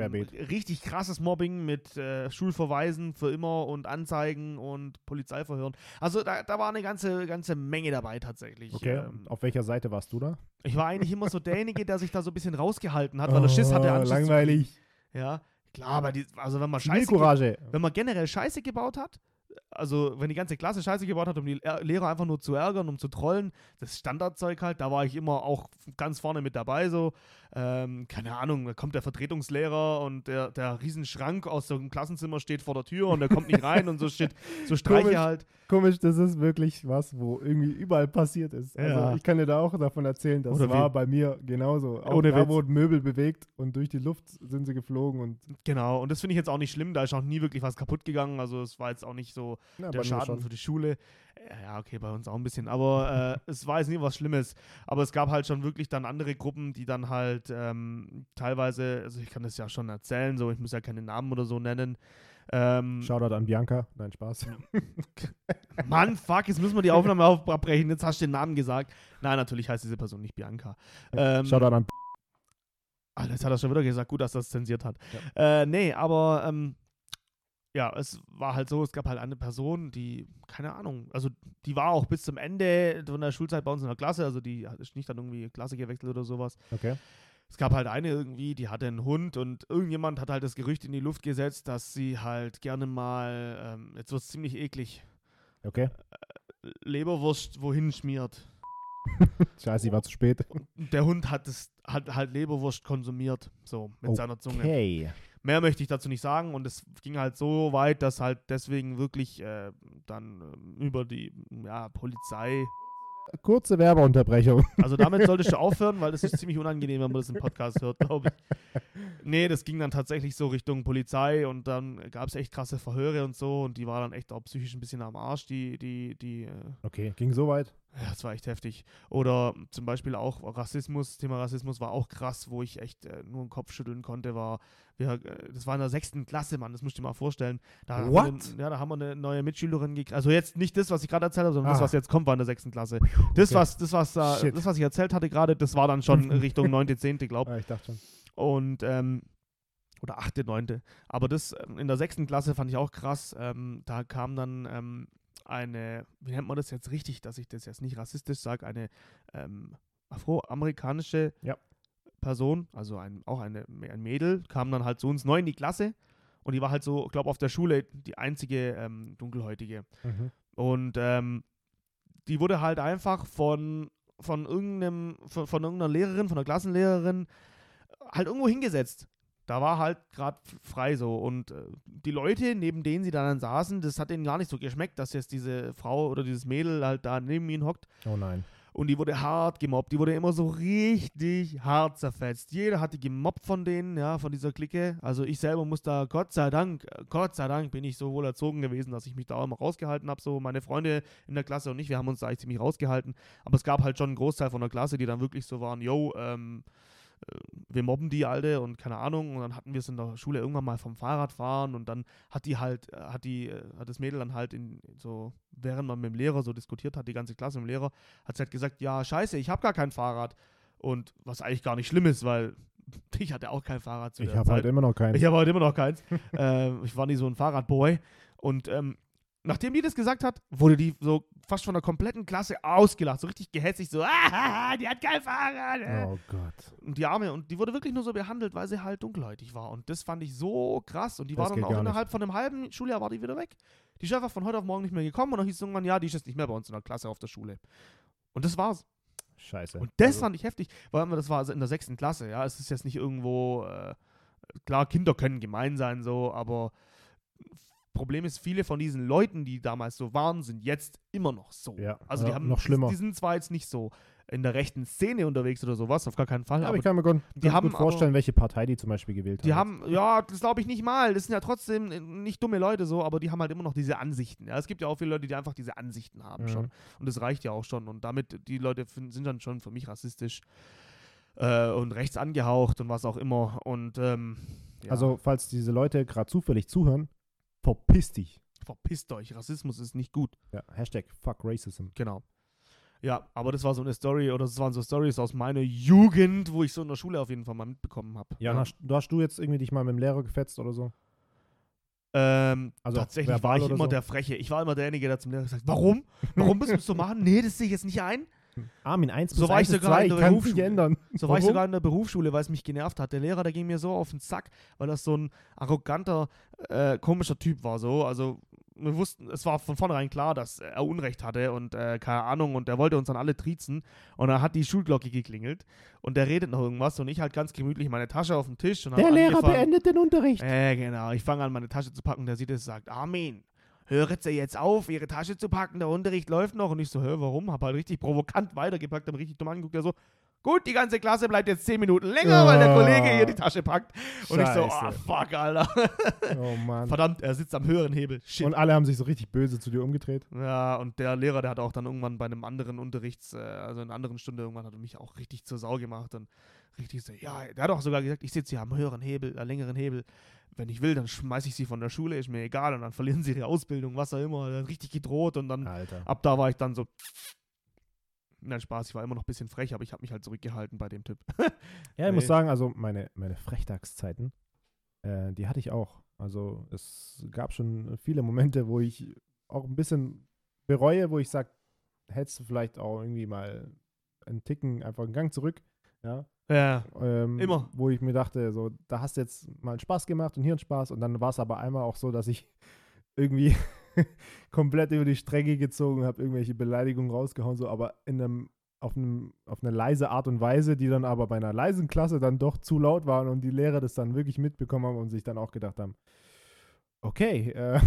B: richtig krasses Mobbing mit äh, Schulverweisen für immer und Anzeigen und Polizeiverhören. Also da, da war eine ganze, ganze Menge dabei tatsächlich.
A: Okay,
B: Ähm,
A: auf welcher Seite warst du da?
B: ich war eigentlich immer so derjenige, der sich da so ein bisschen rausgehalten hat, weil er Schiss hatte,
A: Oh,
B: zu
A: Langweilig.
B: Ja, klar, aber die, also wenn man Scheiße wenn man generell Scheiße gebaut hat, also wenn die ganze Klasse Scheiße gebaut hat, um die Er- Lehrer einfach nur zu ärgern, um zu trollen, das Standardzeug halt, da war ich immer auch ganz vorne mit dabei, so, ähm, keine Ahnung, da kommt der Vertretungslehrer und der, der Riesenschrank aus dem Klassenzimmer steht vor der Tür und der kommt nicht rein und so steht, so Streiche
A: Komisch.
B: halt.
A: Komisch, das ist wirklich was, wo irgendwie überall passiert ist.
B: Ja.
A: Also ich kann dir da auch davon erzählen, das
B: Oder
A: war bei mir genauso. Auch
B: Ohne
A: da
B: Witz.
A: wurden Möbel bewegt und durch die Luft sind sie geflogen und
B: Genau, und das finde ich jetzt auch nicht schlimm, da ist auch nie wirklich was kaputt gegangen, also es war jetzt auch nicht so
A: ja,
B: der Schaden für die Schule. Ja, okay, bei uns auch ein bisschen. Aber äh, es war jetzt nie was Schlimmes. Aber es gab halt schon wirklich dann andere Gruppen, die dann halt ähm, teilweise, also ich kann das ja schon erzählen, so ich muss ja keine Namen oder so nennen. Ähm,
A: Shoutout an Bianca. Nein, Spaß.
B: Mann, fuck, jetzt müssen wir die Aufnahme auf- abbrechen. Jetzt hast du den Namen gesagt. Nein, natürlich heißt diese Person nicht Bianca. Ähm,
A: Shoutout an
B: Alter, jetzt hat er schon wieder gesagt, gut, dass er das zensiert hat. Äh, nee, aber ähm, ja, es war halt so, es gab halt eine Person, die, keine Ahnung, also die war auch bis zum Ende von der Schulzeit bei uns in der Klasse, also die hat- ist nicht dann irgendwie Klasse gewechselt oder sowas.
A: Okay.
B: Es gab halt eine irgendwie, die hatte einen Hund und irgendjemand hat halt das Gerücht in die Luft gesetzt, dass sie halt gerne mal, ähm, jetzt wird es ziemlich eklig,
A: Okay.
B: Leberwurst wohin schmiert.
A: Scheiße, ich war zu spät.
B: Und der Hund hat, das, hat halt Leberwurst konsumiert, so mit seiner Zunge.
A: Okay.
B: Mehr möchte ich dazu nicht sagen und es ging halt so weit, dass halt deswegen wirklich äh, dann ähm, über die ja, Polizei.
A: Kurze Werbeunterbrechung.
B: Also damit solltest du aufhören, weil das ist ziemlich unangenehm, wenn man das im Podcast hört, glaube ich. Nee, das ging dann tatsächlich so Richtung Polizei und dann gab es echt krasse Verhöre und so und die war dann echt auch psychisch ein bisschen am Arsch, die, die, die, äh,
A: Okay, ging so weit.
B: Ja, das war echt heftig. Oder zum Beispiel auch Rassismus, Thema Rassismus war auch krass, wo ich echt äh, nur den Kopf schütteln konnte, war, wir, äh, das war in der sechsten Klasse, Mann, das musst du dir mal vorstellen. Da Haben wir
A: What?
B: ja, da haben wir eine neue Mitschülerin gekriegt. Also jetzt nicht das, was ich gerade erzählt habe, sondern das,
A: Ah.
B: was jetzt kommt, war in der sechsten Klasse. Das,
A: Okay.
B: was, das, was, äh, das, was ich erzählt hatte gerade, das war dann schon Richtung neunte, zehnte, glaube
A: Ah, ich dachte schon.
B: und ähm, oder achte, neunte. Aber das ähm, in der sechsten Klasse fand ich auch krass. Ähm, da kam dann ähm, eine, wie nennt man das jetzt richtig, dass ich das jetzt nicht rassistisch sage, eine ähm, afroamerikanische
A: Ja.
B: Person, also ein, auch eine, ein Mädel, kam dann halt zu uns neu in die Klasse Und die war halt so, glaube auf der Schule die einzige ähm, Dunkelhäutige.
A: Mhm.
B: Und ähm, die wurde halt einfach von, von, irgendeinem, von, von irgendeiner Lehrerin, von einer Klassenlehrerin, halt irgendwo hingesetzt. Da war halt gerade frei so. Und äh, die Leute, neben denen sie dann saßen, das hat denen gar nicht so geschmeckt, dass jetzt diese Frau oder dieses Mädel halt da neben ihnen hockt.
A: Oh nein.
B: Und die wurde hart gemobbt. Die wurde immer so richtig hart zerfetzt. Jeder hat die gemobbt von denen, ja, von dieser Clique. Also ich selber muss da, Gott sei Dank, äh, Gott sei Dank bin ich so wohl erzogen gewesen, dass ich mich da auch immer rausgehalten habe. So meine Freunde in der Klasse und ich, wir haben uns da eigentlich ziemlich rausgehalten. Aber es gab halt schon einen Großteil von der Klasse, die dann wirklich so waren, yo, ähm, äh, wir mobben die Alte und keine Ahnung. Und dann hatten wir es in der Schule irgendwann mal vom Fahrradfahren und dann hat die halt, äh, hat die, äh, hat das Mädel dann halt in so, während man mit dem Lehrer so diskutiert hat, die ganze Klasse mit dem Lehrer, hat sie halt gesagt, ja, scheiße, ich habe gar kein Fahrrad. Und was eigentlich gar nicht schlimm ist, weil ich hatte auch kein Fahrrad zu
A: Ich habe
B: Zeit.
A: halt immer noch keinen.
B: Ich habe heute immer noch keins. ähm, ich war nie so ein Fahrradboy. Und ähm, nachdem die das gesagt hat, wurde die so fast von der kompletten Klasse ausgelacht. So richtig gehässig, so, ah, die hat kein Fahrrad. äh."
A: Oh Gott.
B: Und die Arme, und die wurde wirklich nur so behandelt, weil sie halt dunkelhäutig war. Und das fand ich so krass. Und die
A: Das
B: war dann auch innerhalb von einem halben Schuljahr war die wieder weg. Die ist einfach von heute auf morgen nicht mehr gekommen und dann hieß es irgendwann, ja, die ist jetzt nicht mehr bei uns in der Klasse auf der Schule. Und das war's.
A: Scheiße.
B: Und das
A: Also,
B: fand ich heftig, weil das war also in der sechsten Klasse, ja. Es ist jetzt nicht irgendwo, äh, klar, Kinder können gemein sein, so, aber Problem ist, viele von diesen Leuten, die damals so waren, sind jetzt immer noch so.
A: Ja,
B: Also die
A: ja,
B: haben
A: noch schlimmer.
B: Die sind zwar jetzt nicht so in der rechten Szene unterwegs oder sowas, auf gar keinen Fall,
A: Ja, aber ich kann mir gut,
B: die haben
A: gut vorstellen,
B: aber-
A: welche Partei die zum Beispiel gewählt
B: die
A: haben.
B: haben, ja, das glaube ich nicht mal. Das sind ja trotzdem äh, nicht dumme Leute so, aber die haben halt immer noch diese Ansichten. Ja, es gibt ja auch viele Leute, die einfach diese Ansichten haben
A: Mhm.
B: schon. Und das reicht ja auch schon. Und damit, die Leute sind dann schon für mich rassistisch äh, und rechts angehaucht und was auch immer. Und ähm, ja,
A: Also, falls diese Leute gerade zufällig zuhören, verpiss dich.
B: verpisst euch. Rassismus ist nicht gut.
A: Ja, Hashtag fuck Racism.
B: Genau. Ja, aber das war so eine Story, oder das waren so Stories aus meiner Jugend, wo ich so in der Schule auf jeden Fall mal mitbekommen habe.
A: Ja, und hast, du hast du jetzt irgendwie dich mal mit dem Lehrer gefetzt oder so?
B: Ähm,
A: Also
B: tatsächlich war ich immer
A: so?
B: der Freche. Ich war immer derjenige, der zum Lehrer gesagt hat, warum? Warum bist du das so machen? Nee, das sehe ich jetzt nicht ein.
A: Armin, 1
B: So war
A: 1
B: ich sogar
A: 2,
B: in
A: ich
B: der
A: kann
B: Berufsschule.
A: ändern.
B: So war ich sogar in der Berufsschule, weil es mich genervt hat. Der Lehrer, der ging mir so auf den Sack, weil das so ein arroganter, äh, komischer Typ war. So, also wir wussten, es war von vornherein klar, dass er Unrecht hatte und äh, keine Ahnung und er wollte uns dann alle triezen und dann hat die Schulglocke geklingelt und der redet noch irgendwas und ich halt ganz gemütlich meine Tasche auf dem Tisch und
A: Der Lehrer beendet den Unterricht.
B: äh, genau. Ich fange an, meine Tasche zu packen. Der sieht es und sagt, Armin, hören Sie jetzt auf, Ihre Tasche zu packen. Der Unterricht läuft noch. Und ich so, hör, warum? Hab halt richtig provokant weitergepackt, hab richtig dumm angeguckt. Der so, gut, die ganze Klasse bleibt jetzt 10 Minuten länger, weil der. Kollege hier die Tasche packt. Und ich so,
A: Scheiße.
B: ah, fuck, Alter.
A: Oh Mann.
B: Verdammt, er sitzt am höheren Hebel. Shit.
A: Und alle haben sich so richtig böse zu dir umgedreht.
B: Ja, und der Lehrer, der hat auch dann irgendwann bei einem anderen Unterrichts, äh, also in einer anderen Stunde irgendwann hat er mich auch richtig zur Sau gemacht und richtig so, ja, der hat auch sogar gesagt, ich sitze hier am höheren Hebel, äh, längeren Hebel. Wenn ich will, dann schmeiße ich sie von der Schule, ist mir egal und dann verlieren sie ihre Ausbildung, was auch immer. Dann richtig gedroht und dann
A: Alter.
B: ab da war ich dann so. Nein, Spaß, ich war immer noch ein bisschen frech, aber ich habe mich halt zurückgehalten bei dem Typ.
A: Ja, ich muss
B: Nee.
A: sagen, also meine, meine Frechtagszeiten, äh, die hatte ich auch. Also es gab schon viele Momente, wo ich auch ein bisschen bereue, wo ich sage, hättest du vielleicht auch irgendwie mal einen Ticken einfach einen Gang zurück. Ja.
B: Ja.
A: Ähm,
B: Immer.
A: Wo ich mir dachte, so, da hast du jetzt mal einen Spaß gemacht und hier einen Spaß. Und dann war es aber einmal auch so, dass ich irgendwie komplett über die Strecke gezogen habe, irgendwelche Beleidigungen rausgehauen, so, aber in einem, auf, einem, auf eine leise Art und Weise, die dann aber bei einer leisen Klasse dann doch zu laut waren und die Lehrer das dann wirklich mitbekommen haben und sich dann auch gedacht haben, okay, äh,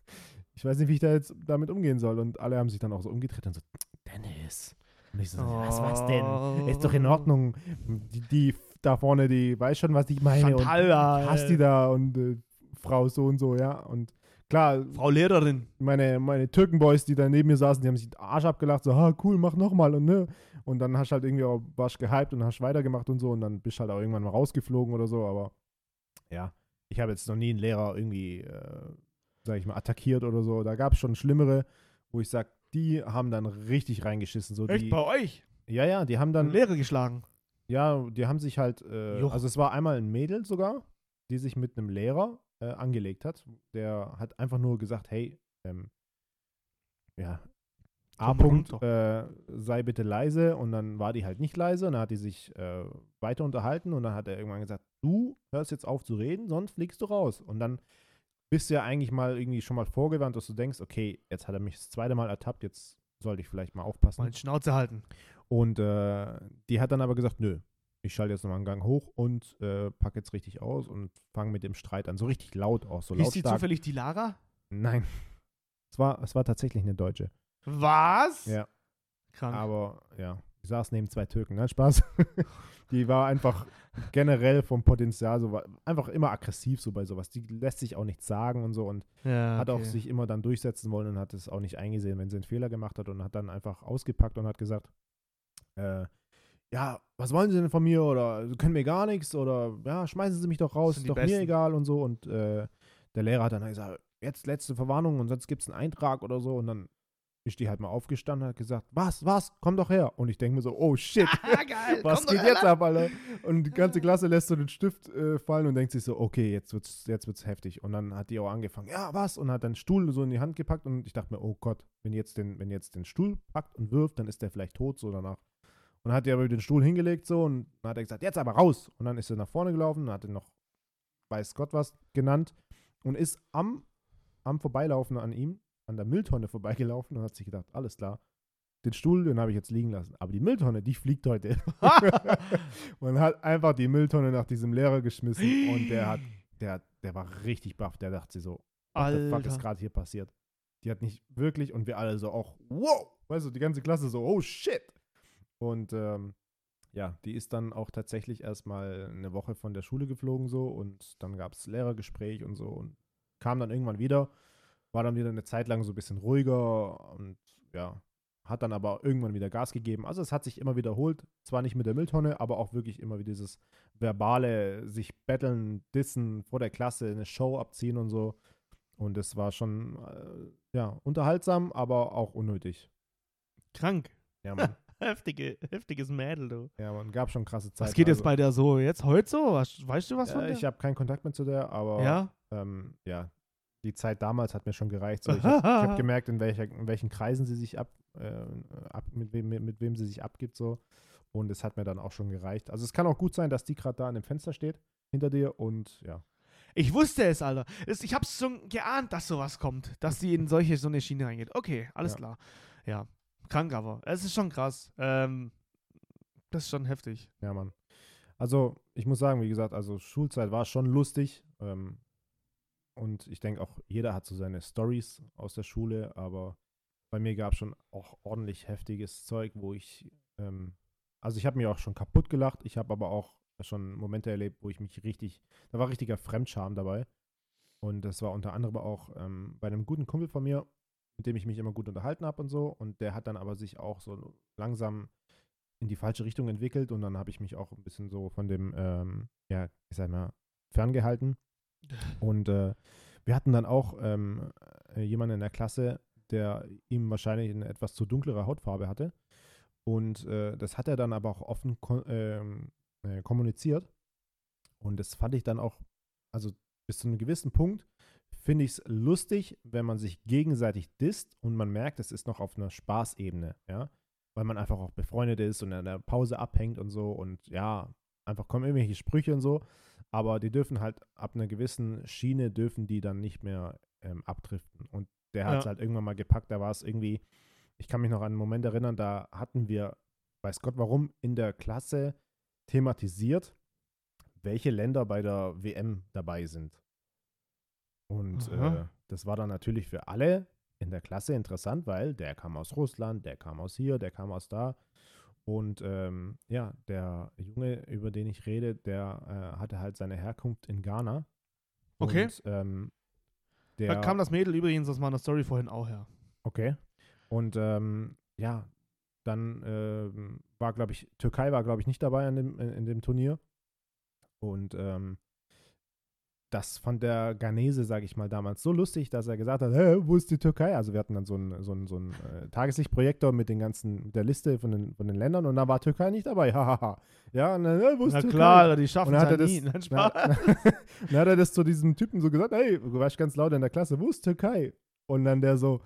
A: ich weiß nicht, wie ich da jetzt damit umgehen soll. Und alle haben sich dann auch so umgedreht und so, Dennis. Und ich so, was, was denn? Ist doch in Ordnung. Die, die da vorne, die weiß schon, was ich meine.
B: Chantal,
A: und hast die
B: äh,
A: da und äh, Frau so und so, ja. Und klar,
B: Frau Lehrerin.
A: meine, meine Türkenboys, die da neben mir saßen, die haben sich den Arsch abgelacht, so, ha, cool, mach nochmal und ne. Und dann hast du halt irgendwie auch, warst gehypt und hast weitergemacht und so und dann bist du halt auch irgendwann mal rausgeflogen oder so, aber ja, ich habe jetzt noch nie einen Lehrer irgendwie, äh, sag ich mal, attackiert oder so. Da gab es schon schlimmere, wo ich sag, die haben dann richtig reingeschissen. So
B: Echt
A: die,
B: bei euch?
A: ja, ja, die haben
B: Dann Lehrer geschlagen.
A: ja, die haben sich halt, äh, also es war einmal ein Mädel sogar, die sich mit einem Lehrer äh, angelegt hat. Der hat einfach nur gesagt, hey, ähm, ja, A.
B: Komm mal
A: Punkt,
B: runter.
A: äh, sei bitte leise und dann war die halt nicht leise und dann hat die sich äh, weiter unterhalten und dann hat er irgendwann gesagt, du hörst jetzt auf zu reden, sonst fliegst du raus. Und dann bist du ja eigentlich mal irgendwie schon mal vorgewarnt, dass du denkst, okay, jetzt hat er mich das zweite Mal ertappt, jetzt sollte ich vielleicht mal aufpassen.
B: Mal die Schnauze halten.
A: Und äh, die hat dann aber gesagt, nö, ich schalte jetzt nochmal einen Gang hoch und äh, packe jetzt richtig aus und fange mit dem Streit an. So richtig laut auch, so
B: Ist die zufällig die Lara?
A: Nein. Es war, es war tatsächlich eine Deutsche.
B: Was?
A: Ja.
B: Krank.
A: Aber ja, ich saß neben zwei Türken, ne? Spaß. die war einfach generell vom Potenzial so, einfach immer aggressiv so bei sowas. Die lässt sich auch nichts sagen und so und
B: ja,
A: hat auch
B: okay.
A: sich immer dann durchsetzen wollen und hat es auch nicht eingesehen, wenn sie einen Fehler gemacht hat und hat dann einfach ausgepackt und hat gesagt, äh, ja, was wollen Sie denn von mir oder Sie können mir gar nichts oder ja, schmeißen Sie mich doch raus, ist doch mir
B: Besten.
A: egal und so und äh, der Lehrer hat dann gesagt, jetzt letzte Verwarnung und sonst gibt es einen Eintrag oder so und dann ist die halt mal aufgestanden und hat gesagt, was, was, komm doch her. Und ich denke mir so, oh shit,
B: Ah, geil.
A: was geht jetzt
B: her.
A: ab, Alter? Und die ganze Klasse lässt so den Stift äh, fallen und denkt sich so, okay, jetzt wird's, jetzt wird's heftig. Und dann hat die auch angefangen, ja, was? Und hat dann Stuhl so in die Hand gepackt und ich dachte mir, oh Gott, wenn jetzt den, wenn jetzt den Stuhl packt und wirft, dann ist der vielleicht tot so danach. Und dann hat die aber den Stuhl hingelegt so und dann hat er gesagt, jetzt aber raus. Und dann ist er nach vorne gelaufen, hat er noch weiß Gott was genannt und ist am, am Vorbeilaufen an ihm, an der Mülltonne vorbeigelaufen und hat sich gedacht, alles klar, den Stuhl, den habe ich jetzt liegen lassen. Aber die Mülltonne, die fliegt heute. und hat einfach die Mülltonne nach diesem Lehrer geschmissen und der hat, der, der war richtig baff. Der dachte so, what the fuck ist gerade hier passiert? Die hat nicht wirklich und wir alle so auch, wow, weißt du, die ganze Klasse so, oh shit. Und ähm, ja, die ist dann auch tatsächlich erstmal eine Woche von der Schule geflogen so und dann gab es Lehrergespräch und so und kam dann irgendwann wieder, war dann wieder eine Zeit lang so ein bisschen ruhiger und ja, hat dann aber irgendwann wieder Gas gegeben. Also es hat sich immer wiederholt, zwar nicht mit der Mülltonne, aber auch wirklich immer wieder dieses verbale, sich betteln, dissen vor der Klasse, eine Show abziehen und so. Und es war schon, äh, ja, unterhaltsam, aber auch unnötig.
B: Krank.
A: Ja, man,
B: Heftige, heftiges Mädel, du.
A: ja, man gab schon krasse Zeit.
B: Was geht jetzt
A: also,
B: bei der so jetzt heute so? Was, weißt du was von
A: äh,
B: der?
A: Ich habe keinen Kontakt mehr zu der, aber
B: ja?
A: ähm, ja, die Zeit damals hat mir schon gereicht. So, ich habe hab gemerkt, in, welcher, in welchen Kreisen sie sich ab, äh, ab mit, wem, mit, mit wem sie sich abgibt so. Und es hat mir dann auch schon gereicht. Also es kann auch gut sein, dass die gerade da an dem Fenster steht, hinter dir und ja.
B: Ich wusste es, Alter. Es, ich hab's schon geahnt, dass sowas kommt. Dass die in solche, so eine Schiene reingeht. Okay, alles
A: Ja.
B: klar. Ja. Krank aber. Es ist schon krass. Ähm, das ist schon heftig.
A: Ja, Mann. Also, ich muss sagen, wie gesagt, also Schulzeit war schon lustig. Ähm, und ich denke auch, jeder hat so seine Stories aus der Schule, aber bei mir gab es schon auch ordentlich heftiges Zeug, wo ich, ähm, also ich habe mir auch schon kaputt gelacht. Ich habe aber auch schon Momente erlebt, wo ich mich richtig, da war richtiger Fremdscham dabei. Und das war unter anderem auch ähm, bei einem guten Kumpel von mir, mit dem ich mich immer gut unterhalten habe und so. Und der hat dann aber sich auch so langsam in die falsche Richtung entwickelt und dann habe ich mich auch ein bisschen so von dem, ähm, ja, ich sag mal, ferngehalten. Und äh, wir hatten dann auch ähm, äh, jemanden in der Klasse, der ihm wahrscheinlich eine etwas zu dunklere Hautfarbe hatte. Und äh, das hat er dann aber auch offen ko ähm, äh, kommuniziert. Und das fand ich dann auch, also bis zu einem gewissen Punkt, finde ich es lustig, wenn man sich gegenseitig disst und man merkt, es ist noch auf einer Spaßebene, ja weil man einfach auch befreundet ist und in der Pause abhängt und so und ja, einfach kommen irgendwelche Sprüche und so, aber die dürfen halt ab einer gewissen Schiene dürfen die dann nicht mehr ähm, abdriften und der hat es
B: Ja.
A: halt irgendwann mal gepackt, da war es irgendwie, ich kann mich noch an einen Moment erinnern, da hatten wir, weiß Gott warum, in der Klasse thematisiert, welche Länder bei der WM dabei sind. Und äh, das war dann natürlich für alle in der Klasse interessant, weil der kam aus Russland, der kam aus hier, der kam aus da. Und ähm, ja, der Junge, über den ich rede, der äh, hatte halt seine Herkunft in Ghana.
B: Okay.
A: Und, ähm,
B: Da
A: der,
B: kam das Mädel übrigens aus meiner Story vorhin auch her.
A: Okay. Und ähm, ja, dann ähm, war, glaube ich, Türkei war, glaube ich, nicht dabei in dem, in, in dem Turnier. Und ähm, das fand der Ghanese, sage ich mal, damals so lustig, dass er gesagt hat, Hä, wo ist die Türkei? Also wir hatten dann so einen so einen- so einen, äh, Tageslichtprojektor mit den ganzen, mit der Liste von den, von den Ländern und da war Türkei nicht dabei. Hahaha. ja, und dann, "Hä, wo ist
B: Na
A: Türkei?
B: klar, die schaffen es nie.
A: das,
B: Nein,
A: na, dann hat er das zu diesem Typen so gesagt, hey, du warst ganz laut in der Klasse, wo ist Türkei? Und dann der so,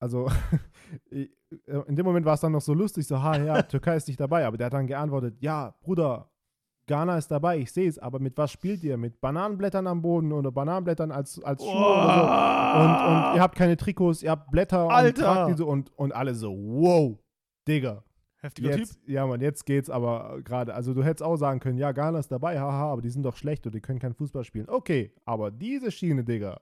A: also ich- in dem Moment war es dann noch so lustig, so, ha, ja, Türkei ist nicht dabei, aber der hat dann geantwortet, ja, Bruder, Ghana ist dabei, ich sehe es, aber mit was spielt ihr? Mit Bananenblättern am Boden oder Bananenblättern als, als Schuhe oder so? Und, und ihr habt keine Trikots, ihr habt Blätter
B: Alter.
A: und so und, und alle so, wow, Digga.
B: Heftiger
A: Jetzt,
B: Typ.
A: ja, Mann, jetzt geht's aber gerade. Also, du hättest auch sagen können, ja, Ghana ist dabei, haha, aber die sind doch schlecht und die können kein Fußball spielen. Okay, aber diese Schiene, Digga.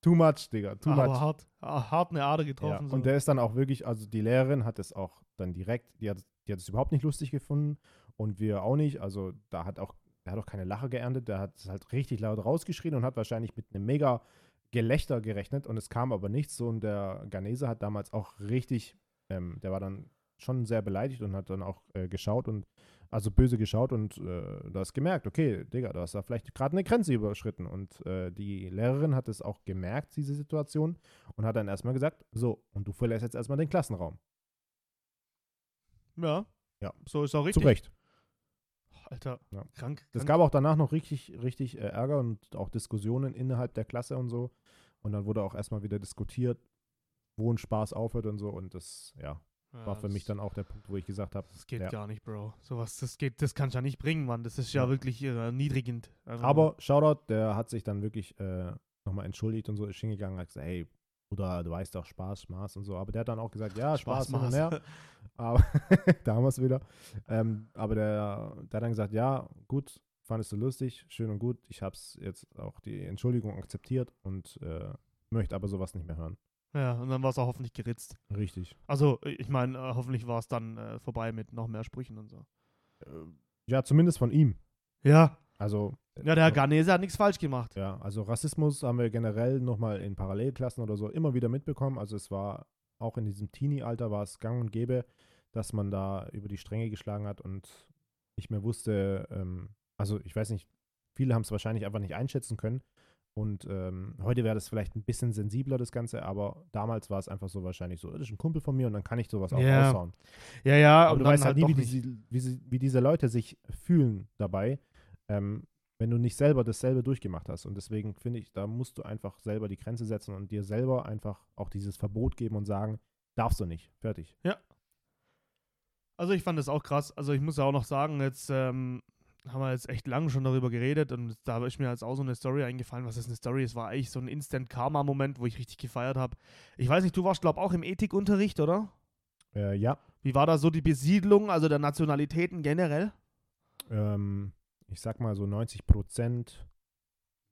A: Too much, Digga, too
B: Aber
A: much.
B: hart, hart eine Ader
A: Ja,
B: getroffen. so.
A: und der ist dann auch wirklich, also die Lehrerin hat es auch dann direkt, die hat, die hat es überhaupt nicht lustig gefunden und wir auch nicht. Also da hat auch, der hat auch keine Lache geerntet, der hat es halt richtig laut rausgeschrien und hat wahrscheinlich mit einem mega Gelächter gerechnet und es kam aber nichts so und der Ghanese hat damals auch richtig, ähm, der war dann schon sehr beleidigt und hat dann auch äh, geschaut und also böse geschaut und äh, du hast gemerkt, okay, Digga, du hast da vielleicht gerade eine Grenze überschritten. Und äh, die Lehrerin hat es auch gemerkt, diese Situation, und hat dann erstmal gesagt, so, und du verlässt jetzt erstmal den Klassenraum.
B: ja.
A: Ja.
B: So ist auch richtig.
A: Zu Recht.
B: Alter,
A: Ja.
B: krank.
A: Es gab auch danach noch richtig, richtig äh, Ärger und auch Diskussionen innerhalb der Klasse und so. Und dann wurde auch erstmal wieder diskutiert, wo ein Spaß aufhört und so. Und das, ja,
B: Ja,
A: war für mich dann auch der Punkt, wo ich gesagt habe,
B: Das geht
A: Ja.
B: gar nicht, Bro. Sowas, das geht, das kannst du ja nicht bringen, Mann. Das ist ja,
A: Ja.
B: wirklich äh, erniedrigend. Einfach
A: Aber Shoutout, der hat sich dann wirklich äh, nochmal entschuldigt und so, ist hingegangen, hat gesagt, hey, Bruder, du weißt doch, Spaß, Spaß und so. Aber der hat dann auch gesagt, ja, Spaß,
B: Spaß,
A: her. Aber damals wieder. Ähm, aber der, der hat dann gesagt, ja, gut, fandest du lustig, schön und gut. Ich habe es jetzt auch die Entschuldigung akzeptiert und äh, möchte aber sowas nicht mehr hören.
B: Ja, und dann war es auch hoffentlich geritzt.
A: Richtig.
B: Also, ich meine, äh, hoffentlich war es dann äh, vorbei mit noch mehr Sprüchen und so.
A: Äh, ja, zumindest von ihm.
B: Ja.
A: Also.
B: Ja, der
A: äh,
B: Ghanese hat nichts falsch gemacht.
A: Ja, also Rassismus haben wir generell nochmal in Parallelklassen oder so immer wieder mitbekommen. Also es war auch in diesem Teenie-Alter war es gang und gäbe, dass man da über die Stränge geschlagen hat und nicht mehr wusste, ähm, also ich weiß nicht, viele haben es wahrscheinlich einfach nicht einschätzen können. Und ähm, heute wäre das vielleicht ein bisschen sensibler, das Ganze, aber damals war es einfach so wahrscheinlich so, das ist ein Kumpel von mir und dann kann ich sowas auch
B: Ja.
A: raushauen.
B: Ja, ja,
A: Aber
B: und
A: du weißt halt, nie,
B: doch
A: wie, diese, wie, sie, wie diese Leute sich fühlen dabei, ähm, wenn du nicht selber dasselbe durchgemacht hast. Und deswegen finde ich, da musst du einfach selber die Grenze setzen und dir selber einfach auch dieses Verbot geben und sagen, darfst du nicht. Fertig.
B: Also ich fand das auch krass. Also ich muss ja auch noch sagen, jetzt ähm, haben wir jetzt echt lange schon darüber geredet und da ist mir jetzt auch so eine Story eingefallen. Was ist eine Story? Es war eigentlich so ein Instant-Karma-Moment, wo ich richtig gefeiert habe. Ich weiß nicht, du warst, glaube ich, auch im Ethikunterricht, oder?
A: Äh, ja,
B: Wie war da so die Besiedlung, also der Nationalitäten generell?
A: ähm, ich sag mal so 90 Prozent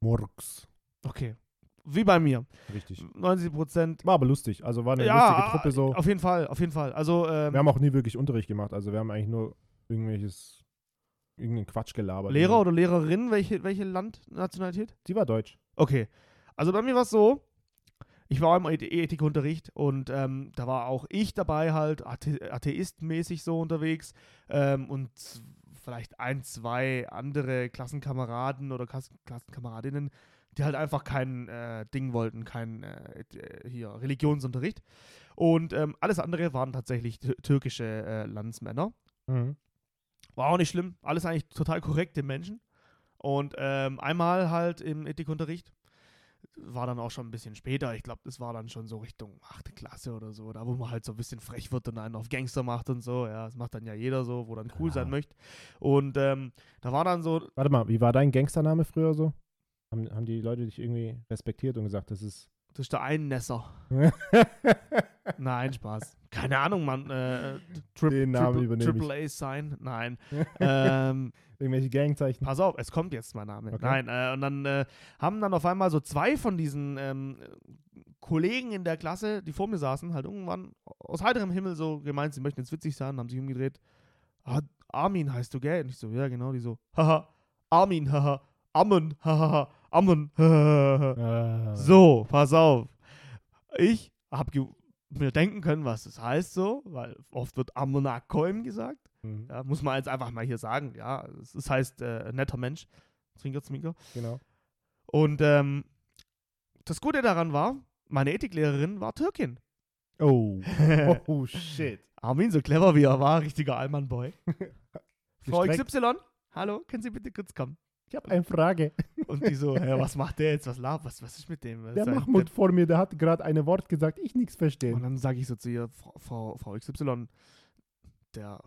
A: Murks.
B: Okay. Wie bei mir.
A: Richtig.
B: 90 Prozent.
A: War aber lustig. Also war eine
B: Ja,
A: lustige Truppe so.
B: auf jeden Fall, auf jeden Fall. Also, ähm,
A: Wir haben auch nie wirklich Unterricht gemacht. Also wir haben eigentlich nur irgendwelches, irgendeinen Quatsch gelabert.
B: Lehrer oder Lehrerin, welche, welche Landnationalität?
A: Die war deutsch.
B: Okay. Also bei mir war es so, ich war im Eth- Ethikunterricht und ähm, da war auch ich dabei halt, Athe atheistmäßig so unterwegs ähm, und vielleicht ein, zwei andere Klassenkameraden oder Klassen Klassenkameradinnen, die halt einfach kein äh, Ding wollten, kein äh, äh, hier Religionsunterricht. Und ähm, alles andere waren tatsächlich tü- türkische äh, Landsmänner.
A: Mhm.
B: War auch nicht schlimm. Alles eigentlich total korrekte Menschen. Und ähm, einmal halt im Ethikunterricht, war dann auch schon ein bisschen später. Ich glaube, das war dann schon so Richtung 8. Klasse oder so, da wo man halt so ein bisschen frech wird und einen auf Gangster macht und so. Ja, das macht dann ja jeder so, wo dann cool sein
A: Ja.
B: möchte. Und ähm, da war dann so,
A: Warte mal, wie war dein Gangstername früher so? Haben, haben die Leute dich irgendwie respektiert und gesagt, das ist.
B: das ist der Einnässer. Nein, Spaß. Keine Ahnung, Mann. Äh, Tri
A: Den Namen
B: Triple,
A: übernehme.
B: Triple A Sign. Nein. ähm,
A: Irgendwelche Gangzeichen.
B: Pass auf, es kommt jetzt mein Name.
A: Okay.
B: Nein, äh, und dann äh, haben dann auf einmal so zwei von diesen ähm, Kollegen in der Klasse, die vor mir saßen, halt irgendwann aus heiterem Himmel so gemeint, sie möchten jetzt witzig sein, haben sich umgedreht. Ah, Armin heißt du, gell? Und ich so, ja, genau, die so, haha, Armin, haha, Ammen, haha, Ammen, haha.
A: Ah.
B: So, pass auf. Ich habe mir denken können, was das heißt so, weil oft wird Ammonakoim gesagt.
A: Mhm,
B: Ja, muss man jetzt einfach mal hier sagen. Ja, es, es heißt äh, netter Mensch. Zwinker, zwinker.
A: Genau.
B: Und ähm, das Gute daran war, meine Ethiklehrerin war Türkin.
A: Oh. oh, shit.
B: Armin, so clever wie er war, richtiger Allmann-Boy. Frau. XY, hallo, können Sie bitte kurz kommen?
A: Ich habe eine Frage.
B: Und die so, hä, was macht der jetzt? Was lab, was, was ist mit dem? Was
A: Der Mahmoud vor mir, der hat gerade ein Wort gesagt, ich nichts
B: Und
A: verstehe.
B: dann sage ich so zu ihr, Frau, Frau, Frau XY, der,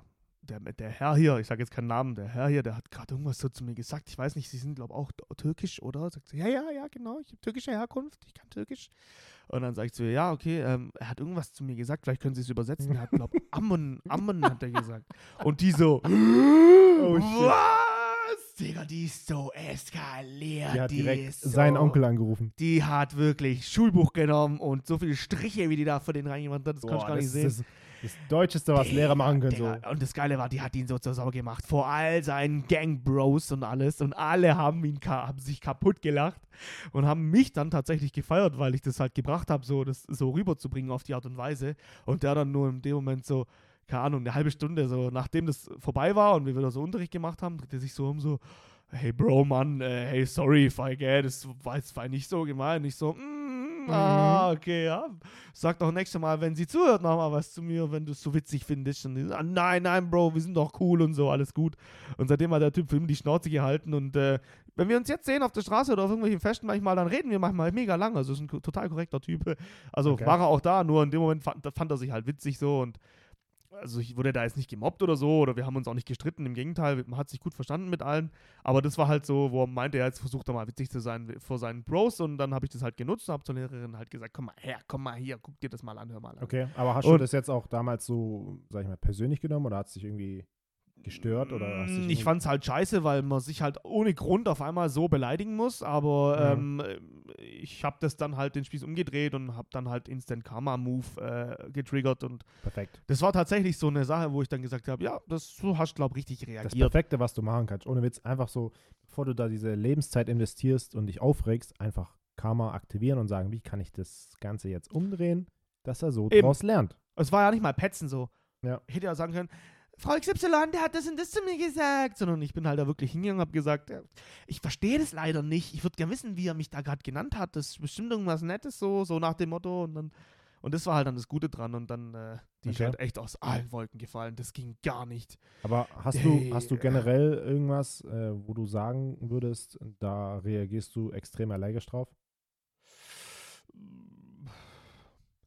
B: der, der Herr hier, ich sage jetzt keinen Namen, der Herr hier, der hat gerade irgendwas so zu mir gesagt. Ich weiß nicht, Sie sind, glaube ich, auch türkisch, oder? Sagt sie, ja, ja, ja, genau, ich habe türkische Herkunft, ich kann türkisch. Und dann sage ich zu ihr, ja, okay, ähm, er hat irgendwas zu mir gesagt, vielleicht können Sie es übersetzen. Er hat, glaube ich, Ammon, Ammon hat er gesagt. Und die so,
A: Oh, shit.
B: was? Digga, die ist so eskaliert.
A: Die hat direkt
B: ist so,
A: seinen Onkel angerufen.
B: Die hat wirklich Schulbuch genommen und so viele Striche, wie die da für den reingemacht hat, das kann ich
A: Boah,
B: gar nicht sehen.
A: Das, Deutscheste, was Lehrer machen können. So.
B: Digga, Und das Geile war, die hat ihn so zur Sau gemacht. Vor all seinen Gang-Bros und alles. Und alle haben ihn haben sich kaputt gelacht und haben mich dann tatsächlich gefeiert, weil ich das halt gebracht habe, so das so rüberzubringen auf die Art und Weise. Und der dann nur in dem Moment so, keine Ahnung, eine halbe Stunde, so nachdem das vorbei war und wir wieder so Unterricht gemacht haben, dreht er sich so um so, hey Bro, Mann, äh, hey, sorry if I get, das war jetzt nicht so gemein. Ich so, mm, ah, okay, ja. Sag doch nächstes Mal, wenn sie zuhört, nochmal was zu mir, wenn du es so witzig findest. Und ah, nein, nein, Bro, wir sind doch cool und so, alles gut. Und seitdem hat der Typ für ihn die Schnauze gehalten und äh, wenn wir uns jetzt sehen auf der Straße oder auf irgendwelchen Festen manchmal, dann reden wir manchmal mega lang. Also ist ein total korrekter Typ. Also
A: Okay.
B: war er auch da, nur in dem Moment fand, fand er sich halt witzig so und also ich wurde da jetzt nicht gemobbt oder so oder wir haben uns auch nicht gestritten, im Gegenteil, man hat sich gut verstanden mit allen, aber das war halt so, wo er meinte, er jetzt versucht er mal witzig zu sein vor seinen Bros und dann habe ich das halt genutzt und habe zur Lehrerin halt gesagt, komm mal her, komm mal hier, guck dir das mal an, hör mal an.
A: Okay, aber hast
B: Und-
A: du das jetzt auch damals so, sag ich mal, persönlich genommen oder hat es dich irgendwie gestört? Oder
B: Mm, ich fand's halt scheiße, weil man sich halt ohne Grund auf einmal so beleidigen muss, aber
A: Mhm.
B: ähm, ich habe das dann halt den Spieß umgedreht und habe dann halt Instant Karma Move äh, getriggert und
A: Perfekt.
B: das war tatsächlich so eine Sache, wo ich dann gesagt habe, ja, das so hast glaube richtig
A: Das
B: reagiert.
A: Perfekte, was du machen kannst. Ohne Witz, einfach so, bevor du da diese Lebenszeit investierst und dich aufregst, einfach Karma aktivieren und sagen, wie kann ich das Ganze jetzt umdrehen, dass er so
B: Eben.
A: draus lernt.
B: Es war ja nicht mal Petzen so.
A: Ja.
B: Ich hätte ja sagen können, Frau XY, der hat das und das zu mir gesagt. Sondern ich bin halt da wirklich hingegangen und habe gesagt, ja, ich verstehe das leider nicht. Ich würde gerne wissen, wie er mich da gerade genannt hat. Das ist bestimmt irgendwas Nettes so, so nach dem Motto. Und dann und das war halt dann das Gute dran. Und dann, äh, die ist
A: Okay.
B: halt echt aus allen Wolken gefallen. Das ging gar nicht.
A: Aber hast
B: Hey.
A: du, hast du generell irgendwas, äh, wo du sagen würdest, da reagierst du extrem allergisch drauf?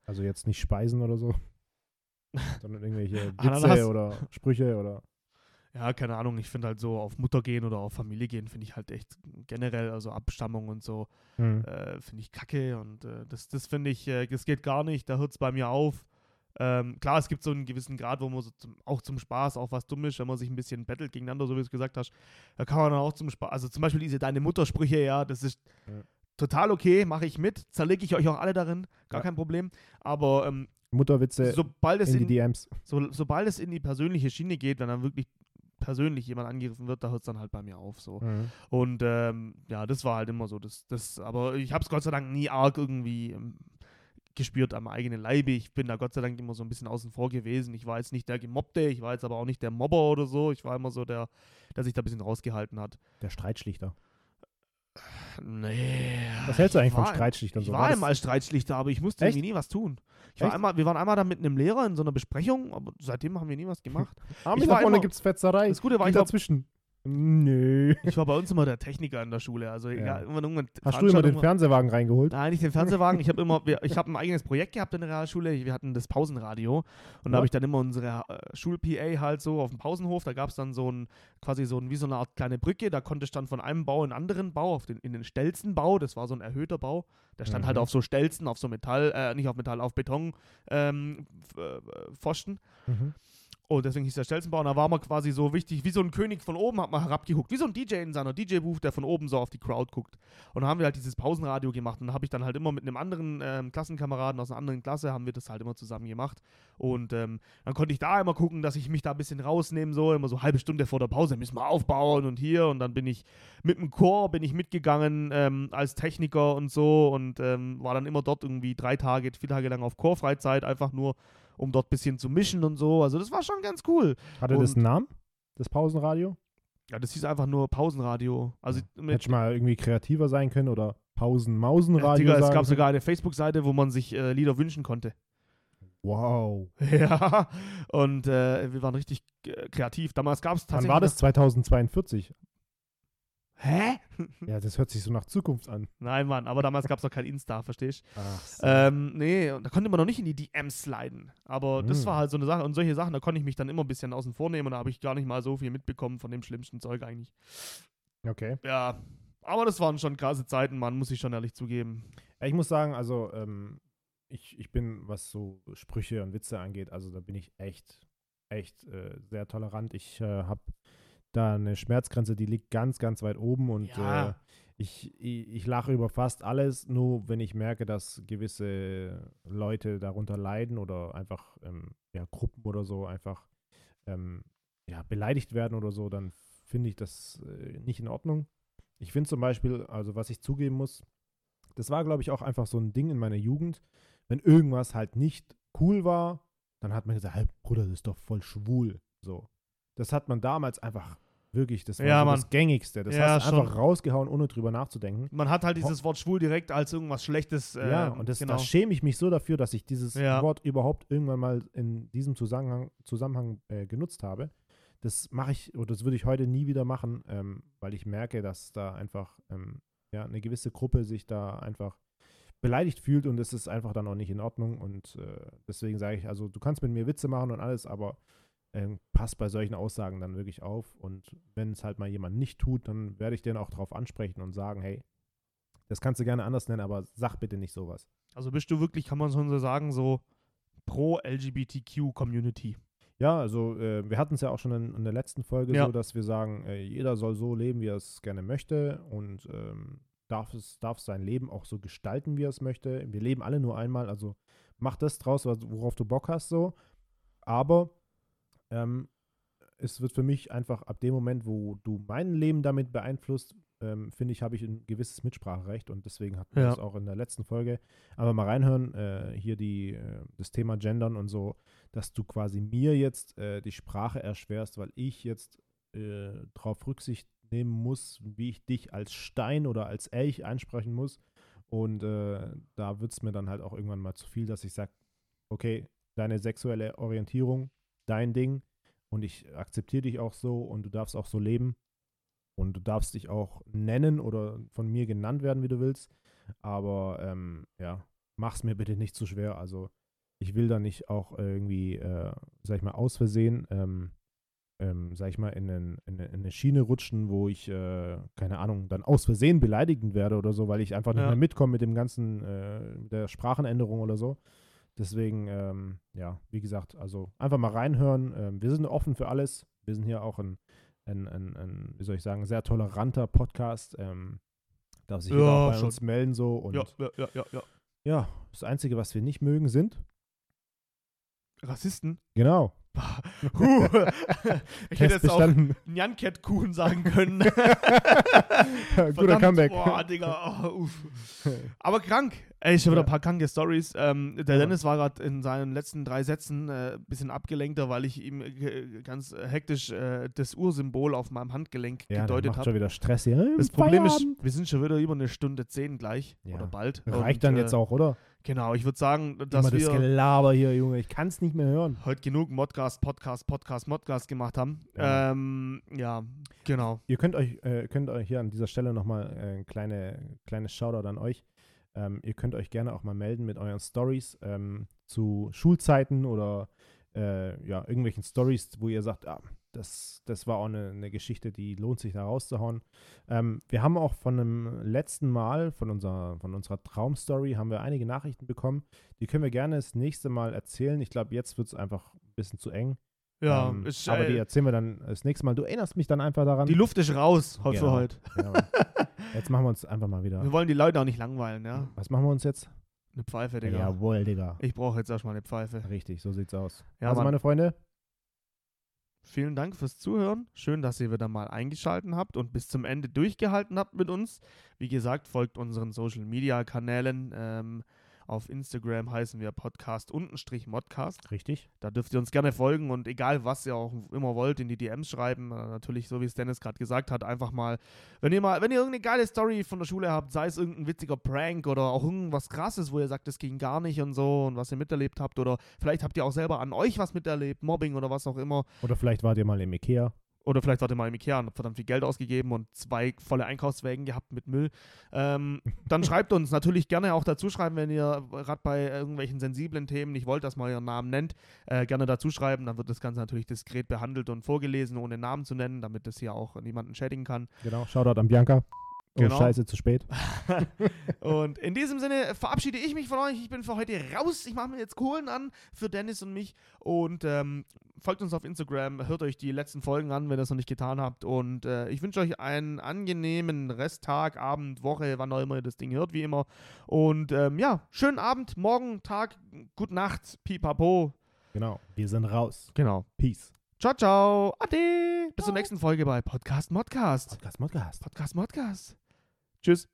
A: Also jetzt nicht Speisen oder so, sondern irgendwelche. Witze oder Sprüche oder.
B: Ja, keine Ahnung. Ich finde halt so auf Mutter gehen oder auf Familie gehen, finde ich halt echt generell, also Abstammung und so,
A: Hm.
B: äh, finde ich kacke und äh, das, das finde ich, äh, das geht gar nicht, da hört es bei mir auf. Ähm, klar, es gibt so einen gewissen Grad, wo man so zum, auch zum Spaß auch was dumm ist, wenn man sich ein bisschen bettelt gegeneinander, so wie du es gesagt hast, da kann man dann auch zum Spaß, also zum Beispiel diese deine Muttersprüche, ja, das ist
A: Ja.
B: total okay, mache ich mit, zerlege ich euch auch alle darin, gar
A: Ja.
B: kein Problem, aber ähm,
A: Mutterwitze
B: sobald es
A: in die DMs.
B: so, sobald es in die persönliche Schiene geht, wenn dann wirklich persönlich jemand angegriffen wird, da hört es dann halt bei mir auf, so.
A: Mhm.
B: Und ähm, ja, das war halt immer so. Das, das, aber ich habe es Gott sei Dank nie arg irgendwie ähm, gespürt am eigenen Leibe. Ich bin da Gott sei Dank immer so ein bisschen außen vor gewesen. Ich war jetzt nicht der Gemobbte, ich war jetzt aber auch nicht der Mobber oder so. Ich war immer so der, der sich da ein bisschen rausgehalten hat.
A: Der Streitschlichter.
B: Nee.
A: Was hältst du eigentlich
B: ich
A: von
B: war-
A: Streitschlichtern
B: Ich
A: so?
B: war
A: das-
B: einmal Streitschlichter, aber ich musste
A: Echt?
B: irgendwie nie was tun. Ich war einmal, wir waren einmal da mit einem Lehrer in so einer Besprechung, aber seitdem haben wir nie was gemacht.
A: Ah,
B: ich war
A: da vorne es Fetzerei.
B: Das Gute war, ich war,
A: dazwischen. Nö.
B: ich war bei uns immer der Techniker in der Schule. Also
A: Ja.
B: egal, irgendwann, irgendwann
A: Hast du immer den Fernsehwagen reingeholt?
B: Nein, nicht den Fernsehwagen. Ich habe immer, ich habe ein eigenes Projekt gehabt in der Realschule. Wir hatten das Pausenradio und da
A: Ja.
B: habe ich dann immer unsere äh, Schul-PA halt so auf dem Pausenhof. Da gab es dann so ein, quasi so ein, wie so eine Art kleine Brücke. Da konnte ich dann von einem Bau in einen anderen Bau, auf den, in den Stelzenbau. Das war so ein erhöhter Bau. Der stand halt
A: Mhm.
B: auf so Stelzen, auf so Metall, äh, nicht auf Metall, auf Beton ähm, äh, Pfosten.
A: Mhm.
B: Und deswegen hieß der Stelzenbau. Und da war man quasi so wichtig, wie so ein König von oben, hat man herabgeguckt. Wie so ein DJ in seiner DJ-Booth, der von oben so auf die Crowd guckt. Und dann haben wir halt dieses Pausenradio gemacht. Und da habe ich dann halt immer mit einem anderen ähm, Klassenkameraden aus einer anderen Klasse, haben wir das halt immer zusammen gemacht. Und ähm, dann konnte ich da immer gucken, dass ich mich da ein bisschen rausnehme, so immer so halbe Stunde vor der Pause müssen wir aufbauen und hier. Und dann bin ich mit dem Chor, bin ich mitgegangen ähm, als Techniker und so. Und ähm, war dann immer dort irgendwie drei Tage, vier Tage lang auf Chorfreizeit, einfach nur um dort ein bisschen zu mischen und so. Also das war schon ganz cool.
A: Hatte das
B: Und-
A: einen Namen? Das Pausenradio?
B: Ja, das hieß einfach nur Pausenradio. Also
A: Hätte
B: mit,
A: ich mal irgendwie kreativer sein können oder
B: ja,
A: Pausen-Mausen-Radio
B: Digga, es gab
A: können?
B: sogar eine Facebook-Seite, wo man sich äh, Lieder wünschen konnte.
A: Wow.
B: ja, und äh, wir waren richtig äh, kreativ. Damals gab es
A: Wann
B: tatsächlich.
A: war das? 2042.
B: Hä?
A: Ja, das hört sich so nach Zukunft an.
B: Nein, Mann, aber damals gab es noch kein Insta, verstehst du?
A: So.
B: Ähm, nee, da konnte man noch nicht in die DMs sliden. Aber das
A: Hm.
B: war halt so eine Sache. Und solche Sachen, da konnte ich mich dann immer ein bisschen außen vor nehmen. Und da habe ich gar nicht mal so viel mitbekommen von dem schlimmsten Zeug eigentlich.
A: okay.
B: Ja, aber das waren schon krasse Zeiten, Mann, muss ich schon ehrlich zugeben.
A: Ich muss sagen, also ähm, ich, ich bin, was so Sprüche und Witze angeht, also da bin ich echt, echt äh, sehr tolerant. Ich äh, habe da eine Schmerzgrenze, die liegt ganz, ganz weit oben und
B: Ja.
A: äh, ich, ich, ich lache über fast alles, nur wenn ich merke, dass gewisse Leute darunter leiden oder einfach ähm, ja, Gruppen oder so einfach ähm, ja, beleidigt werden oder so, dann finde ich das äh, nicht in Ordnung. Ich finde zum Beispiel, also was ich zugeben muss, das war, glaube ich, auch einfach so ein Ding in meiner Jugend. Wenn irgendwas halt nicht cool war, dann hat man gesagt, hey, Bruder, das ist doch voll schwul. So. Das hat man damals einfach wirklich, das war
B: Ja,
A: so das Gängigste. Das
B: Ja,
A: hast du einfach
B: schon.
A: rausgehauen, ohne drüber nachzudenken.
B: Man hat halt dieses Wort schwul direkt als irgendwas Schlechtes. Äh,
A: ja, und das,
B: genau.
A: da schäme ich mich so dafür, dass ich dieses
B: Ja.
A: Wort überhaupt irgendwann mal in diesem Zusammenhang, Zusammenhang äh, genutzt habe. Das mache ich, oder das würde ich heute nie wieder machen, ähm, weil ich merke, dass da einfach ähm, ja, eine gewisse Gruppe sich da einfach beleidigt fühlt und das ist einfach dann auch nicht in Ordnung. Und äh, deswegen sage ich, also du kannst mit mir Witze machen und alles, aber ähm, passt bei solchen Aussagen dann wirklich auf. Und wenn es halt mal jemand nicht tut, dann werde ich den auch darauf ansprechen und sagen, hey, das kannst du gerne anders nennen, aber sag bitte nicht sowas.
B: Also bist du wirklich, kann man schon so sagen, so pro LGBTQ-Community.
A: Ja, also äh, wir hatten es ja auch schon in, in der letzten Folge
B: Ja.
A: so, dass wir sagen, äh, jeder soll so leben, wie er es gerne möchte und ähm, darf, es, darf sein Leben auch so gestalten, wie er es möchte. Wir leben alle nur einmal, also mach das draus, worauf du Bock hast so. Aber ähm, es wird für mich einfach ab dem Moment, wo du mein Leben damit beeinflusst, ähm, finde ich, habe ich ein gewisses Mitspracherecht und deswegen hatten wir
B: Ja.
A: das auch in der letzten Folge. Aber mal reinhören, äh, hier die, äh, das Thema Gendern und so, dass du quasi mir jetzt äh, die Sprache erschwerst, weil ich jetzt äh, darauf Rücksicht nehmen muss, wie ich dich als Stein oder als Elch ansprechen muss. Und äh, da wird es mir dann halt auch irgendwann mal zu viel, dass ich sage, okay, deine sexuelle Orientierung, dein Ding und ich akzeptiere dich auch so und du darfst auch so leben und du darfst dich auch nennen oder von mir genannt werden, wie du willst. Aber ähm, ja, mach's mir bitte nicht zu schwer. Also ich will da nicht auch irgendwie, äh, sag ich mal, aus Versehen, ähm, ähm, sag ich mal, in, einen, in, eine, in eine Schiene rutschen, wo ich, äh, keine Ahnung, dann aus Versehen beleidigend werde oder so, weil ich einfach nicht
B: Ja.
A: mehr mitkomme mit dem ganzen, äh, der Sprachenänderung oder so. Deswegen, ähm, ja, wie gesagt, also einfach mal reinhören. Ähm, wir sind offen für alles. Wir sind hier auch ein, ein, ein, ein wie soll ich sagen, sehr toleranter Podcast. Ähm, darf sich
B: Ja,
A: jeder auch bei
B: schon.
A: uns melden so. Und
B: Ja, ja, ja, ja, ja.
A: ja, das Einzige, was wir nicht mögen, sind
B: Rassisten?
A: genau.
B: Huh. ich hätte jetzt auch
A: bestanden.
B: Nyan-Cat-Kuchen sagen können.
A: Guter Comeback.
B: Boah, Digga. Oh. Aber krank. Ey, ich habe wieder
A: Ja.
B: ein paar kranke Stories. Ähm, der
A: Ja.
B: Dennis war gerade in seinen letzten drei Sätzen ein äh, bisschen abgelenkter, weil ich ihm äh, ganz hektisch äh, das Ursymbol auf meinem Handgelenk
A: Ja,
B: gedeutet habe.
A: schon wieder Stress hier.
B: Das Problem ist,
A: Feierabend.
B: wir sind schon wieder über eine Stunde zehn gleich
A: Ja.
B: oder bald.
A: Reicht
B: Und,
A: dann
B: äh,
A: jetzt auch, oder?
B: Genau, ich würde sagen, dass
A: Immer das
B: wir
A: Gelaber hier, Junge. Ich kann es nicht mehr hören.
B: heute genug Modcast, Podcast, Podcast, Modcast gemacht haben.
A: Ja.
B: Ähm, ja, genau.
A: Ihr könnt euch, äh, könnt euch hier an dieser Stelle nochmal äh, ein kleine, kleines Shoutout an euch. Ähm, ihr könnt euch gerne auch mal melden mit euren Stories ähm, zu Schulzeiten oder äh, ja, irgendwelchen Stories, wo ihr sagt, ah, das, das war auch eine, eine Geschichte, die lohnt sich da rauszuhauen. Ähm, wir haben auch von dem letzten Mal, von unserer, von unserer Traumstory, haben wir einige Nachrichten bekommen. Die können wir gerne das nächste Mal erzählen. Ich glaube, jetzt wird es einfach ein bisschen zu eng.
B: Ja,
A: ähm,
B: ist,
A: aber die
B: äh,
A: erzählen wir dann das nächste Mal. Du erinnerst mich dann einfach daran.
B: die Luft ist raus heute für
A: Genau.
B: heute.
A: Ja, jetzt machen wir uns einfach mal wieder.
B: Wir wollen die Leute auch nicht langweilen, ja.
A: Was machen wir uns jetzt?
B: Eine Pfeife, Digga.
A: Jawohl, Digga.
B: Ich brauche jetzt erstmal eine Pfeife.
A: Richtig, so sieht's aus.
B: Ja,
A: also,
B: Mann.
A: meine Freunde,
B: Vielen Dank fürs Zuhören. Schön, dass ihr wieder mal eingeschaltet habt und bis zum Ende durchgehalten habt mit uns. Wie gesagt, folgt unseren Social Media Kanälen. Ähm, auf Instagram heißen wir Podcast-Modcast.
A: richtig.
B: Da dürft ihr uns gerne folgen und egal, was ihr auch immer wollt, in die DMs schreiben. Äh, natürlich, so wie es Dennis gerade gesagt hat, einfach mal, wenn ihr mal, wenn ihr irgendeine geile Story von der Schule habt, sei es irgendein witziger Prank oder auch irgendwas krasses, wo ihr sagt, das ging gar nicht und so und was ihr miterlebt habt oder vielleicht habt ihr auch selber an euch was miterlebt, Mobbing oder was auch immer.
A: Oder vielleicht wart ihr mal im Ikea.
B: Oder vielleicht ihr mal im Ikea und habt verdammt viel Geld ausgegeben und zwei volle Einkaufswägen gehabt mit Müll. Ähm, dann schreibt uns natürlich gerne auch dazu schreiben, wenn ihr gerade bei irgendwelchen sensiblen Themen nicht wollt, dass man euren Namen nennt. Äh, gerne dazu schreiben. Dann wird das Ganze natürlich diskret behandelt und vorgelesen, ohne Namen zu nennen, damit das hier auch niemanden schädigen kann.
A: Genau, Shoutout an Bianca. Oh,
B: Genau.
A: scheiße, zu spät.
B: und in diesem Sinne verabschiede ich mich von euch. Ich bin für heute raus. Ich mache mir jetzt Kohlen an für Dennis und mich. Und ähm, folgt uns auf Instagram, hört euch die letzten Folgen an, wenn ihr das noch nicht getan habt. Und äh, ich wünsche euch einen angenehmen Resttag, Abend, Woche, wann auch immer ihr das Ding hört, wie immer. Und ähm, ja, schönen Abend, morgen, Tag, gute Nacht, pipapo.
A: Genau, wir sind raus.
B: Genau.
A: Peace.
B: Ciao, ciao. Ade. Bis zur nächsten Folge bei Podcast Modcast.
A: Podcast, Podcast.
B: Podcast Modcast. Tschüss.